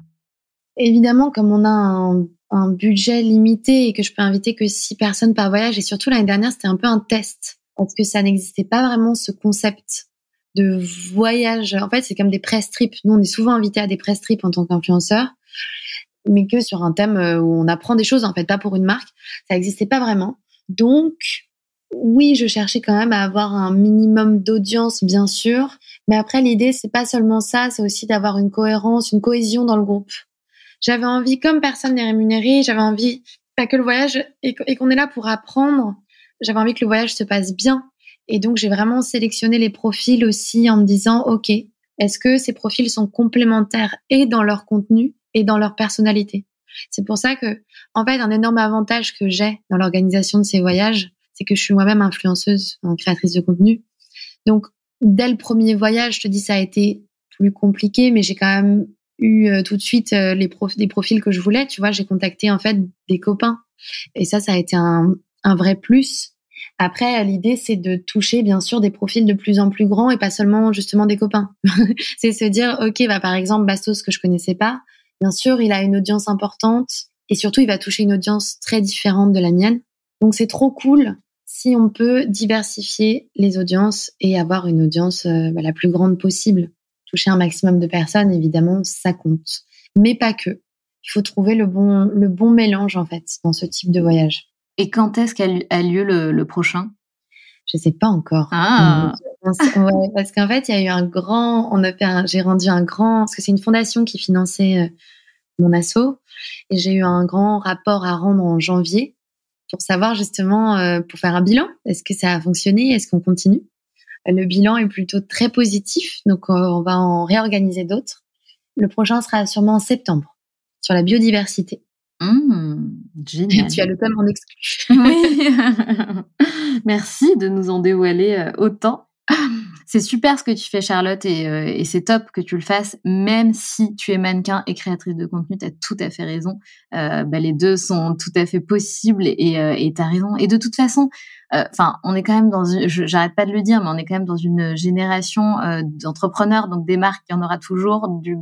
Évidemment, comme on a un, un, budget limité et que je peux inviter que six personnes par voyage, et surtout l'année dernière, c'était un peu un test, parce que ça n'existait pas vraiment ce concept de voyage. En fait, c'est comme des press trips. Nous, on est souvent invités à des press trips en tant qu'influenceurs mais que sur un thème euh, où on apprend des choses, en fait, pas pour une marque. Ça n'existait pas vraiment. Donc, oui, je cherchais quand même à avoir un minimum d'audience, bien sûr. Mais après, l'idée, c'est pas seulement ça, c'est aussi d'avoir une cohérence, une cohésion dans le groupe. J'avais envie, comme personne n'est rémunéré, j'avais envie, pas que le voyage, et qu'on est là pour apprendre, j'avais envie que le voyage se passe bien. Et donc, j'ai vraiment sélectionné les profils aussi en me disant, OK, est-ce que ces profils sont complémentaires et dans leur contenu? Et dans leur personnalité. C'est pour ça que, en fait, un énorme avantage que j'ai dans l'organisation de ces voyages, c'est que je suis moi-même influenceuse, créatrice de contenu. Donc, dès le premier voyage, je te dis, ça a été plus compliqué, mais j'ai quand même eu euh, tout de suite euh, les profils que je voulais. Tu vois, j'ai contacté en fait des copains, et ça, ça a été un, un vrai plus. Après, l'idée, c'est de toucher, bien sûr, des profils de plus en plus grands et pas seulement justement des copains. c'est se dire, ok, bah par exemple, Bastos que je connaissais pas, Bien sûr, il a une audience importante et surtout, il va toucher une audience très différente de la mienne. Donc, c'est trop cool si on peut diversifier les audiences et avoir une audience euh, bah, la plus grande possible. Toucher un maximum de personnes, évidemment, ça compte. Mais pas que. Il faut trouver le bon, le bon mélange, en fait, dans ce type de voyage. Et quand est-ce qu'a lieu le, prochain? Je sais pas encore. Ah. parce qu'en fait, il y a eu un grand, on a fait j'ai rendu un grand, parce que c'est une fondation qui finançait euh, mon assaut, et j'ai eu un grand rapport à rendre en janvier pour savoir justement, euh, pour faire un bilan. Est-ce que ça a fonctionné? Est-ce qu'on continue? Le bilan est plutôt très positif, donc euh, on va en réorganiser d'autres. Le prochain sera sûrement en septembre sur la biodiversité. Mmh, génial. Tu as le thème en exclu. Oui. Merci de nous en dévoiler autant. C'est super ce que tu fais, Charlotte, euh, et, c'est top que tu le fasses, même si tu es mannequin et créatrice de contenu, tu as tout à fait raison. Euh, bah, les deux sont tout à fait possibles et euh, tu as raison. Et de toute façon, euh, enfin, on est quand même dans, j'arrête pas de le dire, mais on est quand même dans une génération euh, d'entrepreneurs, donc des marques, il y en aura toujours, du,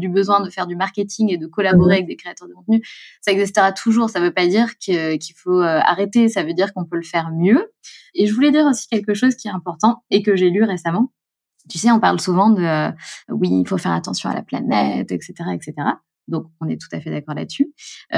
du besoin de faire du marketing et de collaborer mmh. avec des créateurs de contenu. Ça existera toujours. Ça veut pas dire qu'il faut euh, arrêter. Ça veut dire qu'on peut le faire mieux. Et je voulais dire aussi quelque chose qui est important et que j'ai lu récemment Tu sais, on parle souvent de oui, il faut faire attention à la planète, etc., etc. Donc, on est tout à fait d'accord là-dessus.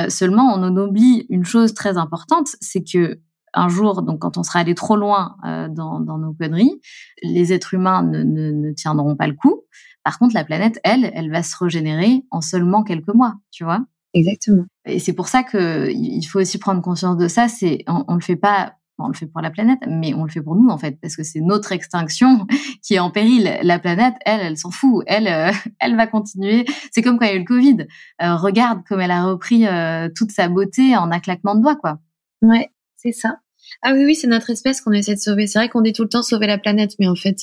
seulement, on en oublie une chose très importante, c'est que un jour, donc quand on sera allé trop loin dans, dans, nos conneries, les êtres humains ne, ne, ne, tiendront pas le coup. Par contre, la planète, elle, elle va se régénérer en seulement quelques mois, tu vois. Exactement. Et c'est pour ça que il faut aussi prendre conscience de ça. C'est on, on le fait pas on le fait pour la planète, mais on le fait pour nous en fait, parce que c'est notre extinction qui est en péril. La planète, elle, elle s'en fout. Elle, euh, elle va continuer. C'est comme quand il y a eu le Covid. Euh, regarde comme elle a repris euh, toute sa beauté en un claquement de doigts, quoi. Ouais, c'est ça. Ah oui, oui, c'est notre espèce qu'on essaie de sauver. C'est vrai qu'on dit tout le temps sauver la planète, mais en fait,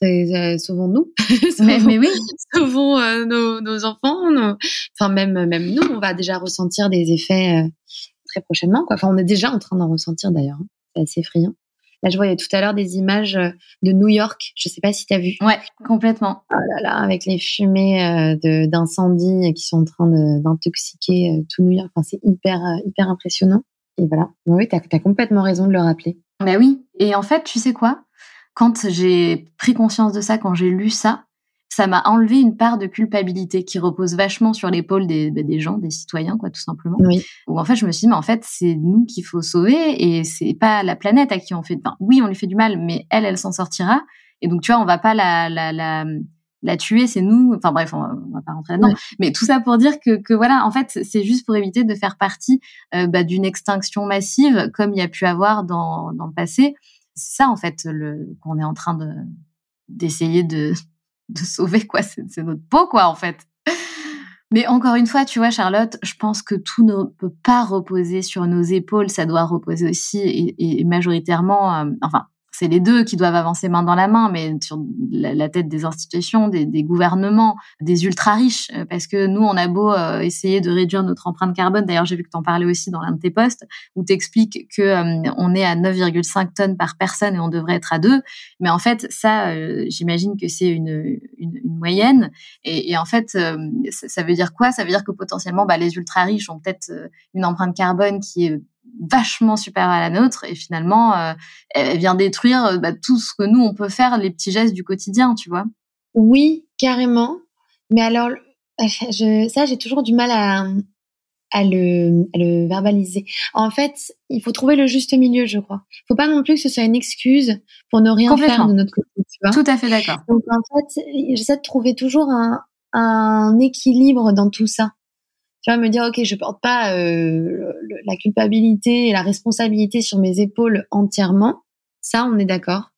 sauvons-nous. mais, mais, oui. Sauvons nos, nos, enfants. Enfin, même, même nous, on va déjà ressentir des effets très prochainement. Quoi. Enfin, on est déjà en train d'en ressentir d'ailleurs. Hein. C'est assez effrayant. Là, je voyais tout à l'heure des images euh, de New York. Je sais pas si tu as vu. Ouais, complètement. Oh là là, avec les fumées euh, d'incendie qui sont en train d'intoxiquer euh, tout New York. Enfin, c'est hyper, hyper impressionnant. Et voilà. Oui, tu as, complètement raison de le rappeler. Bah oui. Et en fait, tu sais quoi? Quand j'ai pris conscience de ça, quand j'ai lu ça, ça m'a enlevé une part de culpabilité qui repose vachement sur l'épaule des, bah, des gens, des citoyens, quoi, tout simplement. Oui. Où en fait, je me suis dit, mais en fait, c'est nous qu'il faut sauver et c'est pas la planète à qui on fait. Enfin, oui, on lui fait du mal, mais elle, elle s'en sortira. Et donc, tu vois, on va pas la, la, la, la tuer, c'est nous. Enfin bref, on va, pas rentrer là-dedans. Mais tout ça pour dire que, que voilà, en fait, c'est juste pour éviter de faire partie euh, bah, d'une extinction massive comme il y a pu avoir dans, dans le passé. C'est ça, en fait, le qu'on est en train de d'essayer de de sauver quoi c'est notre peau quoi en fait mais encore une fois tu vois Charlotte je pense que tout ne peut pas reposer sur nos épaules ça doit reposer aussi et, et majoritairement euh, enfin c'est les deux qui doivent avancer main dans la main, mais sur la, tête des institutions, des, gouvernements, des ultra riches, euh, parce que nous, on a beau euh, essayer de réduire notre empreinte carbone. D'ailleurs, j'ai vu que tu en parlais aussi dans l'un de tes posts, où tu expliques que euh, on est à 9,5 tonnes par personne et on devrait être à 2. Mais en fait, ça, j'imagine que c'est une, moyenne. Et, en fait, ça, veut dire quoi? Ça veut dire que potentiellement, bah, les ultra riches ont peut-être une empreinte carbone qui est vachement supérieure à la nôtre et finalement euh, elle vient détruire euh, bah, tout ce que nous on peut faire les petits gestes du quotidien tu vois. Oui carrément. Mais alors je, ça j'ai toujours du mal à, à, le, à le verbaliser. En fait il faut trouver le juste milieu je crois. Il faut pas non plus que ce soit une excuse pour ne rien faire de notre côté tu vois. Tout à fait d'accord. Donc en fait j'essaie de trouver toujours un, un équilibre dans tout ça tu vas me dire ok je porte pas euh, la culpabilité et la responsabilité sur mes épaules entièrement ça on est d'accord.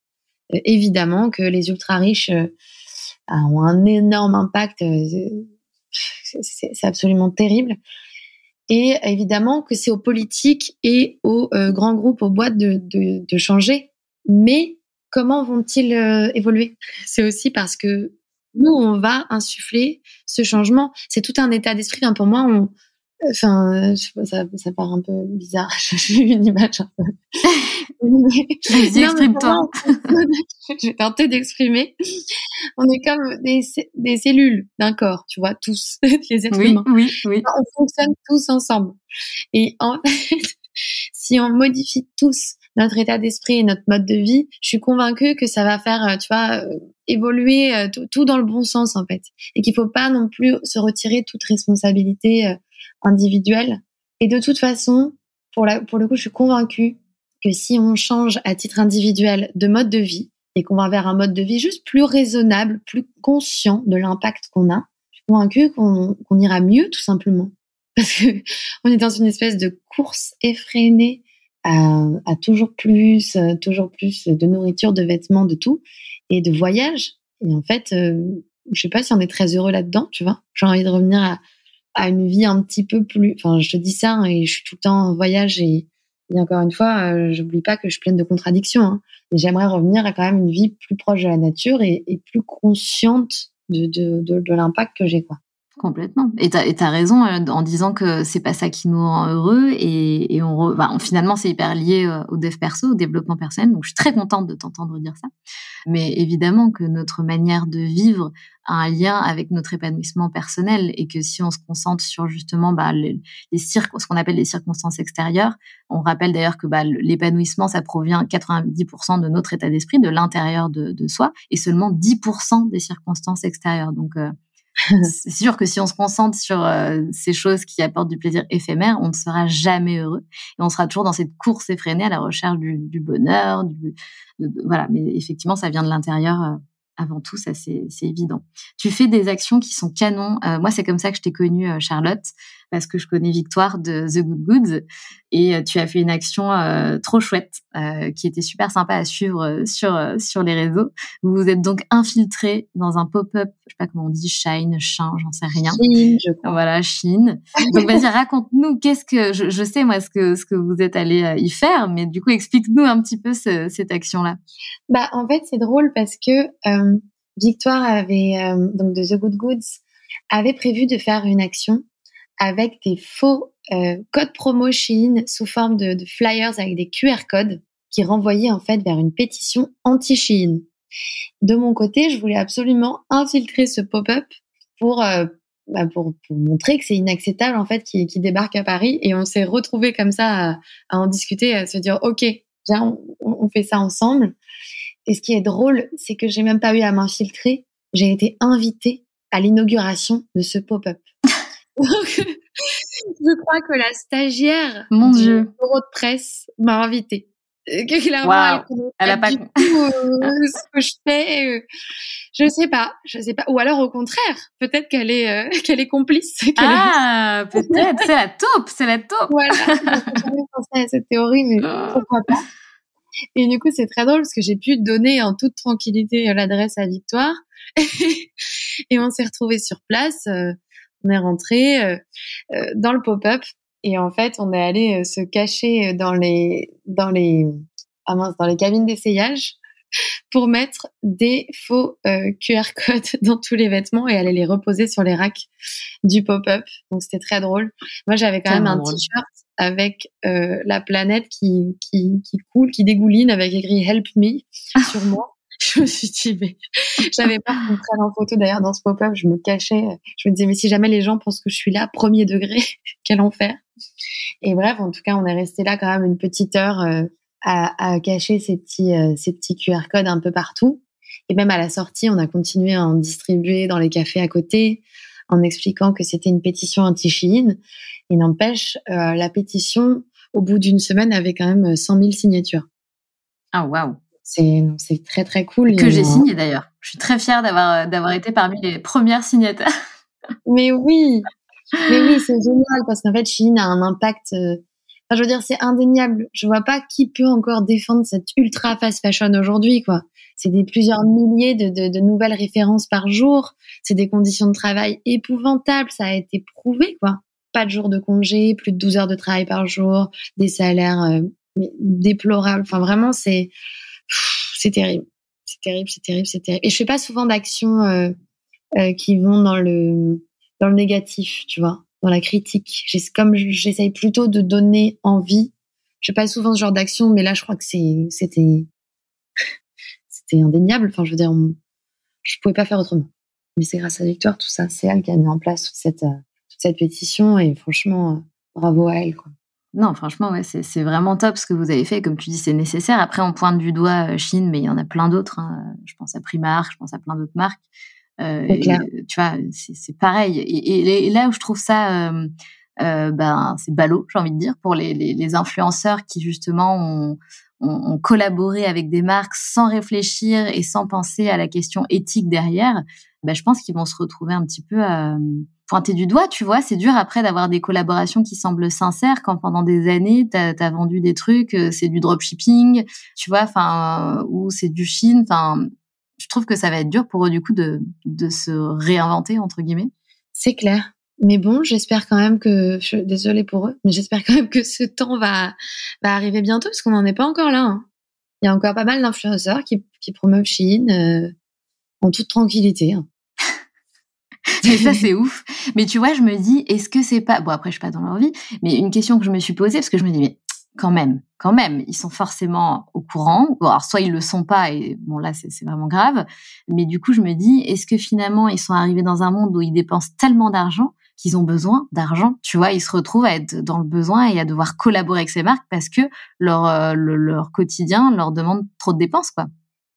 Euh, évidemment que les ultra riches euh, ont un énorme impact c'est absolument terrible. Et évidemment que c'est aux politiques et aux grands groupes aux boîtes de changer. Mais comment vont-ils évoluer? C'est aussi parce que nous, on va insuffler ce changement. C'est tout un état d'esprit. pour moi, on, enfin, ça, ça part un peu bizarre. J'ai une image un peu. Exprime-toi. Je vais tenter d'exprimer. On est comme des, des cellules d'un corps, tu vois, tous, les êtres oui, humains. Oui, oui. On fonctionne tous ensemble. Et en fait, si on modifie tous notre état d'esprit et notre mode de vie, je suis convaincue que ça va faire, euh, tu vois, euh, évoluer euh, tout dans le bon sens en fait, et qu'il faut pas non plus se retirer toute responsabilité individuelle. Et de toute façon, pour, le coup, je suis convaincue que si on change à titre individuel de mode de vie et qu'on va vers un mode de vie juste plus raisonnable, plus conscient de l'impact qu'on a, je suis convaincue qu'on ira mieux tout simplement. Parce que on est dans une espèce de course effrénée à, toujours plus, euh, toujours plus de nourriture, de vêtements, de tout, et de voyage. Et en fait, euh, je sais pas si on est très heureux là-dedans, tu vois. J'ai envie de revenir à, à, une vie un petit peu plus. Enfin, je te dis ça, hein, et je suis tout le temps en voyage et, et encore une fois, euh, j'oublie pas que je suis pleine de contradictions. Hein. Et j'aimerais revenir à quand même une vie plus proche de la nature et, et plus consciente de, de, de, de l'impact que j'ai, quoi. Complètement. Et tu as, raison euh, en disant que c'est pas ça qui nous rend heureux et, on, finalement c'est hyper lié euh, au dev perso, au développement personnel. Donc je suis très contente de t'entendre dire ça. Mais évidemment que notre manière de vivre a un lien avec notre épanouissement personnel et que si on se concentre sur justement bah, les, les ce qu'on appelle les circonstances extérieures, on rappelle d'ailleurs que bah, l'épanouissement ça provient 90% de notre état d'esprit, de l'intérieur de, de, soi et seulement 10% des circonstances extérieures. Donc euh, c'est sûr que si on se concentre sur euh, ces choses qui apportent du plaisir éphémère, on ne sera jamais heureux et on sera toujours dans cette course effrénée à la recherche du, du bonheur. Du, voilà, mais effectivement, ça vient de l'intérieur euh, avant tout, ça c'est évident. Tu fais des actions qui sont canons. Euh, moi, c'est comme ça que je t'ai connue, Charlotte parce que je connais Victoire de The Good Goods et euh, tu as fait une action euh, trop chouette euh, qui était super sympa à suivre sur sur les réseaux. Vous vous êtes donc infiltré dans un pop-up, je sais pas comment on dit, Shine, Shine, j'en sais rien. Chine, je crois. Voilà, Chine. Donc vas-y, raconte-nous qu'est-ce que je, je, sais moi ce que ce que vous êtes allé y faire, mais du coup explique-nous un petit peu ce, cette action-là. Bah en fait c'est drôle parce que Victoire avait donc de The Good Goods avait prévu de faire une action avec des faux euh, codes promo Shein sous forme de, flyers avec des QR codes qui renvoyaient en fait vers une pétition anti-Shein. De mon côté, je voulais absolument infiltrer ce pop-up pour, euh, bah pour, montrer que c'est inacceptable en fait qui, débarque à Paris et on s'est retrouvé comme ça à, en discuter, à se dire ok, viens, on fait ça ensemble. Et ce qui est drôle, c'est que j'ai même pas eu à m'infiltrer, j'ai été invitée à l'inauguration de ce pop-up. je crois que la stagiaire Mon du Dieu. bureau de presse m'a invitée. Euh, clairement, elle, a pas, du tout euh, ce que je fais. Euh, je sais pas, je sais pas. Ou alors au contraire, peut-être qu'elle est qu'elle est complice. ah, peut-être. c'est la taupe, c'est la taupe. Voilà. J'avais pensé à cette théorie, mais pourquoi pas. Et du coup, c'est très drôle parce que j'ai pu donner en toute tranquillité l'adresse à Victoire. et on s'est retrouvés sur place on est rentré euh, euh, dans le pop-up et en fait, on est allé euh, se cacher dans les dans les ah mince, dans les cabines d'essayage pour mettre des faux QR codes dans tous les vêtements et aller les reposer sur les racks du pop-up. Donc c'était très drôle. Moi, j'avais quand même un t-shirt avec la planète qui, qui, qui coule, qui dégouline avec écrit Help Me sur moi. je me suis dit, mais j'avais peur qu'on prenne en photo. D'ailleurs, dans ce pop-up, je me cachais. Je me disais, mais si jamais les gens pensent que je suis là, premier degré, quel enfer. Et bref, en tout cas, on est resté là quand même une petite heure euh, à, à, cacher ces petits, euh, ces petits QR codes un peu partout. Et même à la sortie, on a continué à en distribuer dans les cafés à côté, en expliquant que c'était une pétition anti-Chine. Et n'empêche, euh, la pétition, au bout d'une semaine, avait quand même 100 000 signatures. Ah, waouh c'est très très cool. Que j'ai signé d'ailleurs. Je suis très fière d'avoir d'avoir été parmi les premières signataires. Mais oui, mais oui, c'est génial parce qu'en fait, Chine a un impact. Euh, enfin, je veux dire, c'est indéniable. Je vois pas qui peut encore défendre cette ultra fast fashion aujourd'hui, quoi. C'est des plusieurs milliers de, de, de, nouvelles références par jour. C'est des conditions de travail épouvantables. Ça a été prouvé, quoi. Pas de jours de congé, plus de 12 heures de travail par jour, des salaires euh, déplorables. Enfin, vraiment, c'est c'est terrible. C'est terrible, c'est terrible, c'est terrible. Et je fais pas souvent d'actions euh, euh, qui vont dans le dans le négatif, tu vois, dans la critique. Comme j'essaye plutôt de donner envie. Je fais pas souvent ce genre d'action, mais là, je crois que c'est c'était c'était indéniable. Enfin, je veux dire, je pouvais pas faire autrement. Mais c'est grâce à Victoire, tout ça. C'est elle qui a mis en place toute cette euh, toute cette pétition et franchement, bravo à elle. Quoi. Non, franchement, ouais, c'est vraiment top ce que vous avez fait. Comme tu dis, c'est nécessaire. Après, on pointe du doigt euh, Chine, mais il y en a plein d'autres. Hein. Je pense à Primark, je pense à plein d'autres marques. Euh, tu vois, c'est pareil. Et, là où je trouve ça, euh, euh, ben, c'est ballot, j'ai envie de dire, pour les, les, les influenceurs qui justement ont, ont, ont, collaboré avec des marques sans réfléchir et sans penser à la question éthique derrière. Ben, je pense qu'ils vont se retrouver un petit peu à pointer du doigt, tu vois. C'est dur après d'avoir des collaborations qui semblent sincères quand pendant des années, tu as, vendu des trucs, euh, c'est du dropshipping, tu vois, enfin, euh, ou c'est du Chine. Enfin, je trouve que ça va être dur pour eux, du coup, de, de se réinventer, entre guillemets. C'est clair. Mais bon, j'espère quand même que, je désolée pour eux, mais j'espère quand même que ce temps va, va arriver bientôt, parce qu'on n'en est pas encore là. Hein. Il y a encore pas mal d'influenceurs qui, qui promeuvent Chine euh, en toute tranquillité. Hein. Mais ça, c'est ouf. Mais tu vois, je me dis, est-ce que c'est pas, bon, après, je suis pas dans leur vie, mais une question que je me suis posée, parce que je me dis, mais quand même, quand même, ils sont forcément au courant. alors, soit ils le sont pas, et bon, là, c'est vraiment grave. Mais du coup, je me dis, est-ce que finalement, ils sont arrivés dans un monde où ils dépensent tellement d'argent qu'ils ont besoin d'argent. Tu vois, ils se retrouvent à être dans le besoin et à devoir collaborer avec ces marques parce que leur, euh, leur quotidien leur demande trop de dépenses, quoi.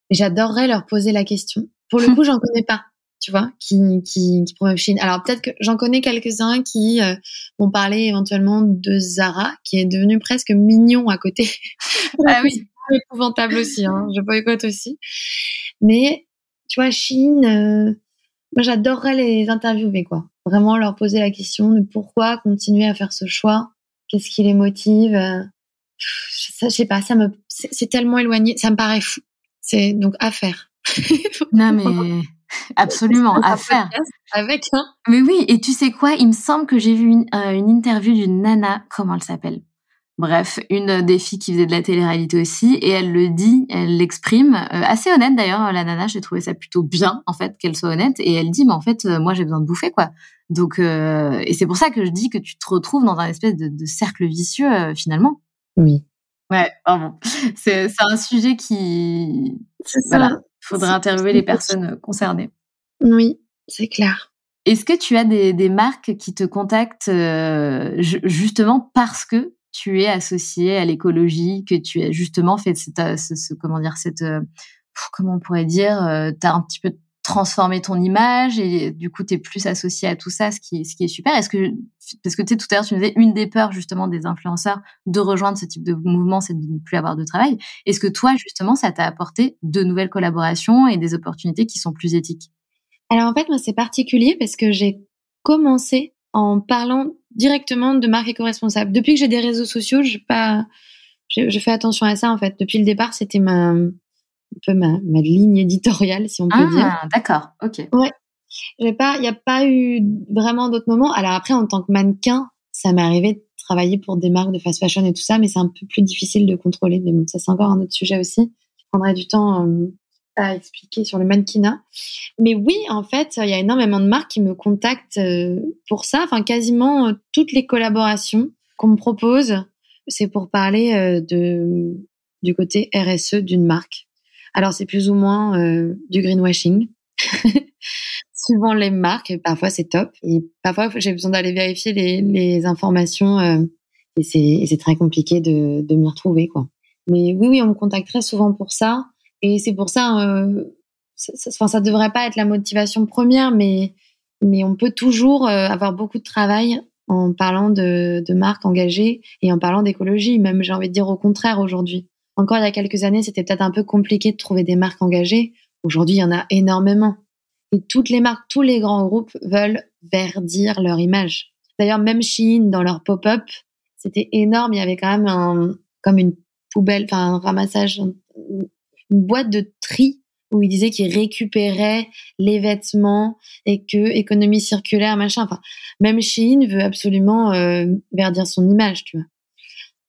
J'adorerais leur poser la question. Pour le coup, j'en connais pas tu vois, qui, qui, qui promeuvent Chine. Alors peut-être que j'en connais quelques-uns qui euh, vont parler éventuellement de Zara, qui est devenu presque mignon à côté. Ah oui. épouvantable aussi, hein, je boycotte aussi. Mais tu vois, Chine, euh, moi j'adorerais les interviewer, quoi. Vraiment leur poser la question de pourquoi continuer à faire ce choix, qu'est-ce qui les motive. Euh, je sais pas, ça me, c'est tellement éloigné, ça me paraît fou. C'est donc à faire. non mais Absolument, à faire. Avec, hein Mais oui, et tu sais quoi? Il me semble que j'ai vu une, euh, interview d'une nana, comment elle s'appelle? Bref, une des filles qui faisait de la télé-réalité aussi, et elle le dit, elle l'exprime, euh, assez honnête d'ailleurs, la nana, j'ai trouvé ça plutôt bien, en fait, qu'elle soit honnête, et elle dit, mais en fait, euh, moi j'ai besoin de bouffer, quoi. Donc, et c'est pour ça que je dis que tu te retrouves dans un espèce de, cercle vicieux, finalement. Oui. Ouais, bon. C'est un sujet qui... C'est ça. Il faudrait interviewer les personnes concernées. Oui, c'est clair. Est-ce que tu as des, marques qui te contactent euh, justement parce que tu es associé à l'écologie, que tu as justement fait cette, euh, ce, comment dire, cette, euh, comment on pourrait dire, tu as un petit peu transformer ton image et du coup tu es plus associé à tout ça ce qui ce qui est super. Est-ce que parce que tu sais tout à l'heure tu me disais une des peurs justement des influenceurs de rejoindre ce type de mouvement c'est de ne plus avoir de travail. Est-ce que toi justement ça t'a apporté de nouvelles collaborations et des opportunités qui sont plus éthiques? Alors en fait moi c'est particulier parce que j'ai commencé en parlant directement de marque éco-responsable depuis que j'ai des réseaux sociaux je pas je, fais attention à ça en fait depuis le départ c'était ma un peu ma, ma, ligne éditoriale, si on peut dire. Ah, d'accord, ok. Ouais. J'ai pas, il n'y a pas eu vraiment d'autres moments. Alors après, en tant que mannequin, ça m'est arrivé de travailler pour des marques de fast fashion et tout ça, mais c'est un peu plus difficile de contrôler. Mais bon, ça c'est encore un autre sujet aussi. Je prendrai du temps euh, à expliquer sur le mannequinat. Mais oui, en fait, il y a énormément de marques qui me contactent euh, pour ça. Enfin, quasiment euh, toutes les collaborations qu'on me propose, c'est pour parler de du côté RSE d'une marque. Alors c'est plus ou moins euh, du greenwashing. Suivant les marques, parfois c'est top. Et parfois j'ai besoin d'aller vérifier les, informations euh, et c'est très compliqué de, de m'y retrouver. quoi. Mais oui, oui, on me contacte très souvent pour ça. Et c'est pour ça, euh, ça, ça, devrait pas être la motivation première, mais, mais on peut toujours euh, avoir beaucoup de travail en parlant de, de marques engagées et en parlant d'écologie. Même, j'ai envie de dire au contraire aujourd'hui. Encore il y a quelques années, c'était peut-être un peu compliqué de trouver des marques engagées. Aujourd'hui, il y en a énormément. Et toutes les marques, tous les grands groupes veulent verdir leur image. D'ailleurs, même Shein, dans leur pop-up, c'était énorme. Il y avait quand même un, comme une poubelle, enfin un ramassage, une boîte de tri où ils disaient qu'ils récupéraient les vêtements et que économie circulaire, machin. Enfin, même Shein veut absolument euh, verdir son image, tu vois.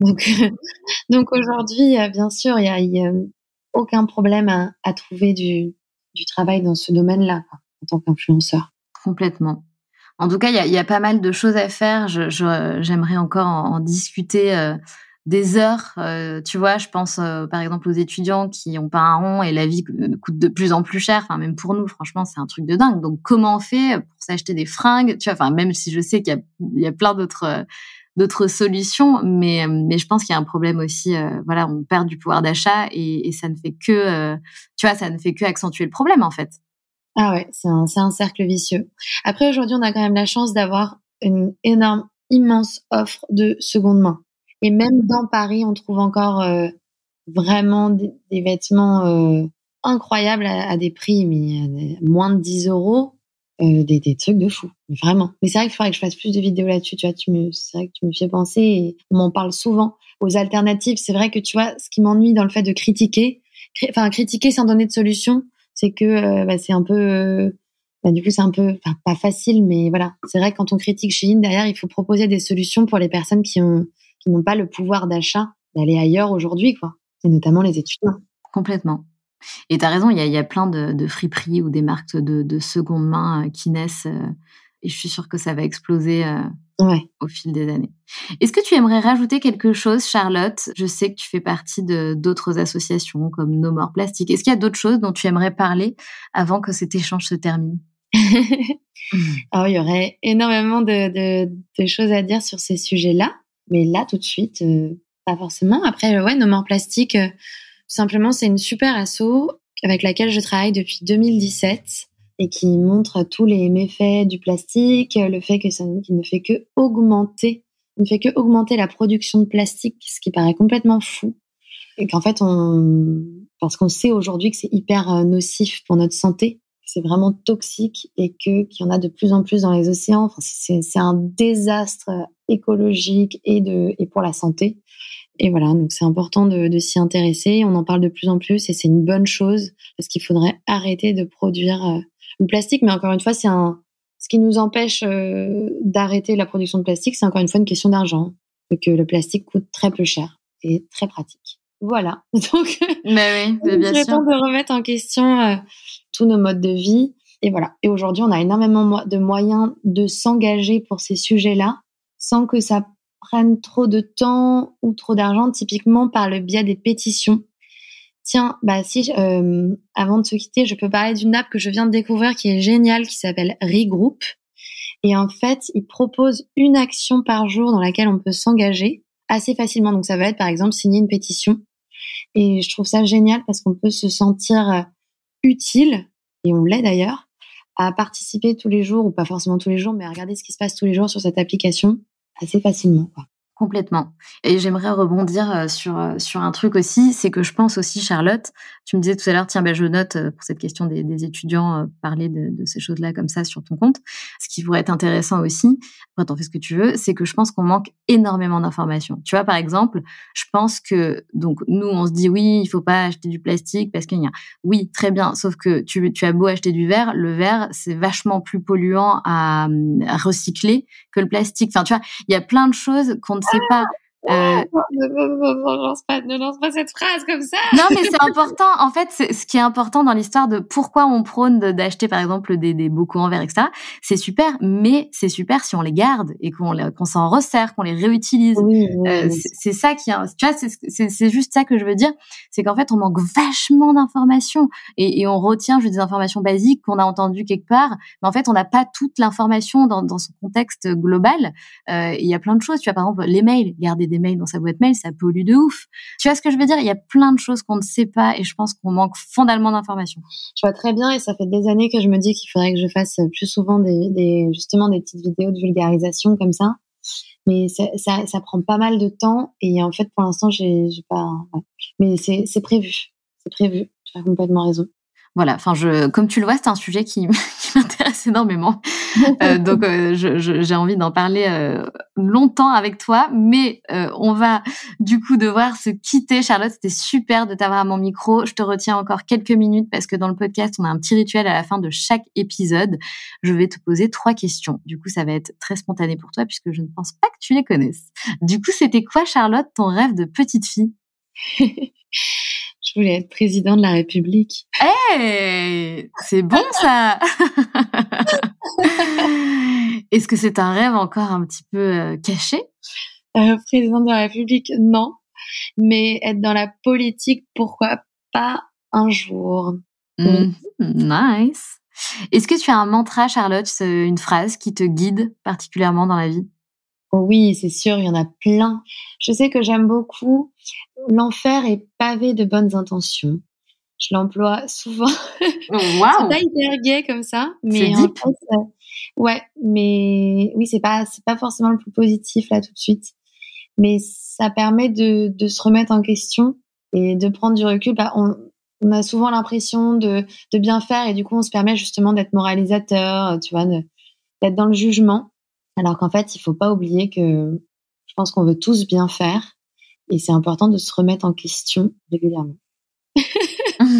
Donc, donc aujourd'hui, euh, bien sûr, il n'y a, aucun problème à, trouver du, du, travail dans ce domaine-là en tant qu'influenceur. Complètement. En tout cas, il y a, y a, pas mal de choses à faire. J'aimerais encore en, discuter euh, des heures. Euh, tu vois, je pense par exemple aux étudiants qui ont pas un rond et la vie coûte de plus en plus cher. Enfin, même pour nous, franchement, c'est un truc de dingue. Donc, comment on fait pour s'acheter des fringues? Tu vois, enfin, même si je sais qu'il y, y a, plein d'autres d'autres solutions, mais mais je pense qu'il y a un problème aussi. Euh, voilà, on perd du pouvoir d'achat et, ça ne fait que, euh, tu vois, ça ne fait que accentuer le problème en fait. Ah ouais, c'est un, un cercle vicieux. Après aujourd'hui, on a quand même la chance d'avoir une énorme, immense offre de seconde main. Et même dans Paris, on trouve encore euh, vraiment des, vêtements incroyables à, des prix, mais moins de 10 euros. Euh, des, trucs de fou, vraiment. Mais c'est vrai qu'il faudrait que je fasse plus de vidéos là-dessus, tu vois, tu c'est vrai que tu me fais penser et on m'en parle souvent aux alternatives. C'est vrai que tu vois, ce qui m'ennuie dans le fait de critiquer, enfin, critiquer sans donner de solution, c'est que euh, bah, c'est un peu, euh, bah, du coup, c'est un peu, pas facile, mais voilà. C'est vrai que quand on critique Shein, derrière, il faut proposer des solutions pour les personnes qui ont, qui n'ont pas le pouvoir d'achat d'aller ailleurs aujourd'hui, quoi. Et notamment les étudiants. Complètement. Et tu as raison, il y a, plein de, friperies ou des marques de, seconde main qui naissent et je suis sûre que ça va exploser au fil des années. Est-ce que tu aimerais rajouter quelque chose, Charlotte? Je sais que tu fais partie de d'autres associations comme No More Plastic. Est-ce qu'il y a d'autres choses dont tu aimerais parler avant que cet échange se termine? Alors, il y aurait énormément de, choses à dire sur ces sujets-là, mais là, tout de suite, euh, pas forcément. Après, ouais, No More Plastic, euh, simplement, c'est une super asso avec laquelle je travaille depuis 2017 et qui montre tous les méfaits du plastique, le fait que ça ne fait que augmenter, ne fait que augmenter la production de plastique, ce qui paraît complètement fou. Et qu'en fait, on, parce qu'on sait aujourd'hui que c'est hyper euh, nocif pour notre santé, c'est vraiment toxique et que qu'il y en a de plus en plus dans les océans. Enfin, c'est un désastre écologique et de et pour la santé. Et voilà, donc c'est important de, de s'y intéresser. On en parle de plus en plus et c'est une bonne chose parce qu'il faudrait arrêter de produire euh, le plastique, mais encore une fois, c'est un ce qui nous empêche euh, d'arrêter la production de plastique, c'est encore une fois une question d'argent, que le plastique coûte très peu cher et très pratique. Voilà. Donc, mais oui, bien sûr. de remettre en question euh, tous nos modes de vie. Et voilà. Et aujourd'hui, on a énormément de moyens de s'engager pour ces sujets-là, sans que ça prenne trop de temps ou trop d'argent, typiquement par le biais des pétitions. Tiens, bah si, euh, avant de se quitter, je peux parler d'une app que je viens de découvrir qui est géniale, qui s'appelle Regroup. Et en fait, il propose une action par jour dans laquelle on peut s'engager assez facilement. Donc ça va être par exemple signer une pétition. Et je trouve ça génial parce qu'on peut se sentir euh, utile, et on l'est d'ailleurs, à participer tous les jours, ou pas forcément tous les jours, mais à regarder ce qui se passe tous les jours sur cette application assez facilement. Quoi. Complètement. Et j'aimerais rebondir euh, sur, euh, sur un truc aussi, c'est que je pense aussi, Charlotte, tu me disais tout à l'heure, tiens, ben, je note euh, pour cette question des, étudiants parler de, ces choses-là comme ça sur ton compte. Ce qui pourrait être intéressant aussi, après t'en fais ce que tu veux, c'est que je pense qu'on manque énormément d'informations. Tu vois, par exemple, je pense que, donc, nous, on se dit, oui, il faut pas acheter du plastique parce qu'il y a, oui, très bien, sauf que tu, tu as beau acheter du verre, le verre, c'est vachement plus polluant à, à recycler que le plastique. Enfin, tu vois, il y a plein de choses qu'on ne sais pas. Euh... Ne, lance pas, ne lance pas cette phrase comme ça. Non, mais c'est important. En fait, ce qui est important dans l'histoire de pourquoi on prône d'acheter, par exemple, des, des bocaux en verre, etc. C'est super, mais c'est super si on les garde et qu'on qu'on s'en resserre, qu'on les réutilise. euh, c'est ça qui, tu vois, c'est juste ça que je veux dire. C'est qu'en fait, on manque vachement d'informations et, et, on retient juste des informations basiques qu'on a entendues quelque part. Mais en fait, on n'a pas toute l'information dans, dans son contexte global. Euh, il y a plein de choses. Tu vois, par exemple, les mails, garder des mails dans sa boîte mail, ça pollue de ouf. Tu vois ce que je veux dire? Il y a plein de choses qu'on ne sait pas et je pense qu'on manque fondamentalement d'informations. Je vois très bien et ça fait des années que je me dis qu'il faudrait que je fasse plus souvent des, justement des petites vidéos de vulgarisation comme ça. Mais ça, ça, prend pas mal de temps et en fait pour l'instant j'ai pas. Mais c'est prévu, c'est prévu. Tu as complètement raison voilà, enfin, je, comme tu le vois, c'est un sujet qui, m'intéresse énormément. Euh, donc, euh, j'ai envie d'en parler euh, longtemps avec toi, mais on va du coup devoir se quitter. Charlotte, c'était super de t'avoir à mon micro. Je te retiens encore quelques minutes parce que dans le podcast, on a un petit rituel à la fin de chaque épisode. Je vais te poser trois questions. Du coup, ça va être très spontané pour toi puisque je ne pense pas que tu les connaisses. Du coup, c'était quoi, Charlotte, ton rêve de petite fille? Je voulais être président de la République. Hey, c'est bon ça. Est-ce que c'est un rêve encore un petit peu euh, caché? Euh, Président de la République, non. Mais être dans la politique, pourquoi pas un jour? Mm-hmm. nice. Est-ce que tu as un mantra, Charlotte, une phrase qui te guide particulièrement dans la vie? Oui, c'est sûr, il y en a plein. Je sais que j'aime beaucoup. L'enfer est pavé de bonnes intentions. Je l'emploie souvent. Oh, wow. c'est pas hyper gay comme ça, mais en fait, euh, ouais, mais oui, c'est pas c'est pas forcément le plus positif là tout de suite, mais ça permet de, de se remettre en question et de prendre du recul. Bah, on, on a souvent l'impression de, de bien faire et du coup on se permet justement d'être moralisateur, tu vois, d'être dans le jugement. Alors qu'en fait, il faut pas oublier que je pense qu'on veut tous bien faire et c'est important de se remettre en question régulièrement.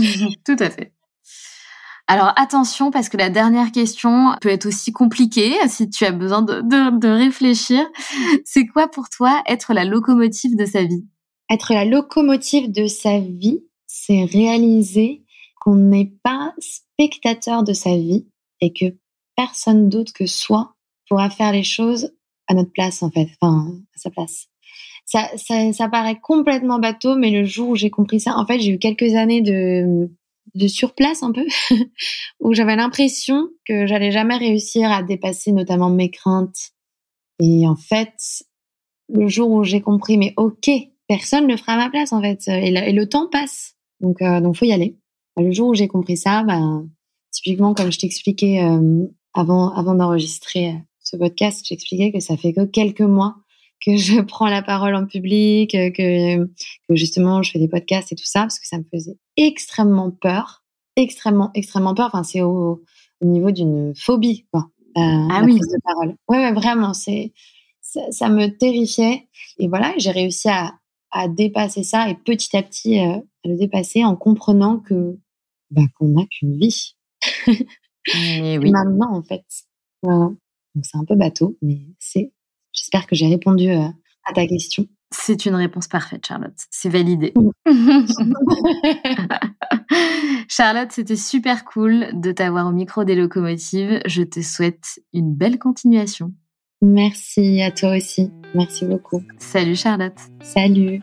Tout à fait. Alors attention parce que la dernière question peut être aussi compliquée si tu as besoin de, de réfléchir. C'est quoi pour toi être la locomotive de sa vie? Être la locomotive de sa vie, c'est réaliser qu'on n'est pas spectateur de sa vie et que personne d'autre que soi pourra faire les choses à notre place, en fait, enfin, à sa place. Ça, ça, ça paraît complètement bateau, mais le jour où j'ai compris ça, en fait, j'ai eu quelques années de, de surplace un peu, où j'avais l'impression que j'allais jamais réussir à dépasser notamment mes craintes. Et en fait, le jour où j'ai compris, mais ok, personne ne fera à ma place en fait, et, le temps passe, donc euh, donc faut y aller. Le jour où j'ai compris ça, bah, typiquement comme je t'expliquais euh, avant avant d'enregistrer euh, ce podcast, j'expliquais que ça fait que quelques mois que je prends la parole en public, que, que justement je fais des podcasts et tout ça, parce que ça me faisait extrêmement peur, extrêmement, extrêmement peur. Enfin, c'est au, au, niveau d'une phobie, quoi. Euh, ah oui. de parole. Ouais, ouais, vraiment, c'est, ça, ça, me terrifiait. Et voilà, j'ai réussi à, à, dépasser ça et petit à petit euh, à le dépasser en comprenant que bah, qu'on n'a qu'une vie. Et oui. Maintenant, en fait. Voilà. Donc c'est un peu bateau, mais c'est J'espère que j'ai répondu euh, à ta question. C'est une réponse parfaite, Charlotte. C'est validé. Charlotte, c'était super cool de t'avoir au micro des locomotives. Je te souhaite une belle continuation. Merci à toi aussi. Merci beaucoup. Salut Charlotte. Salut.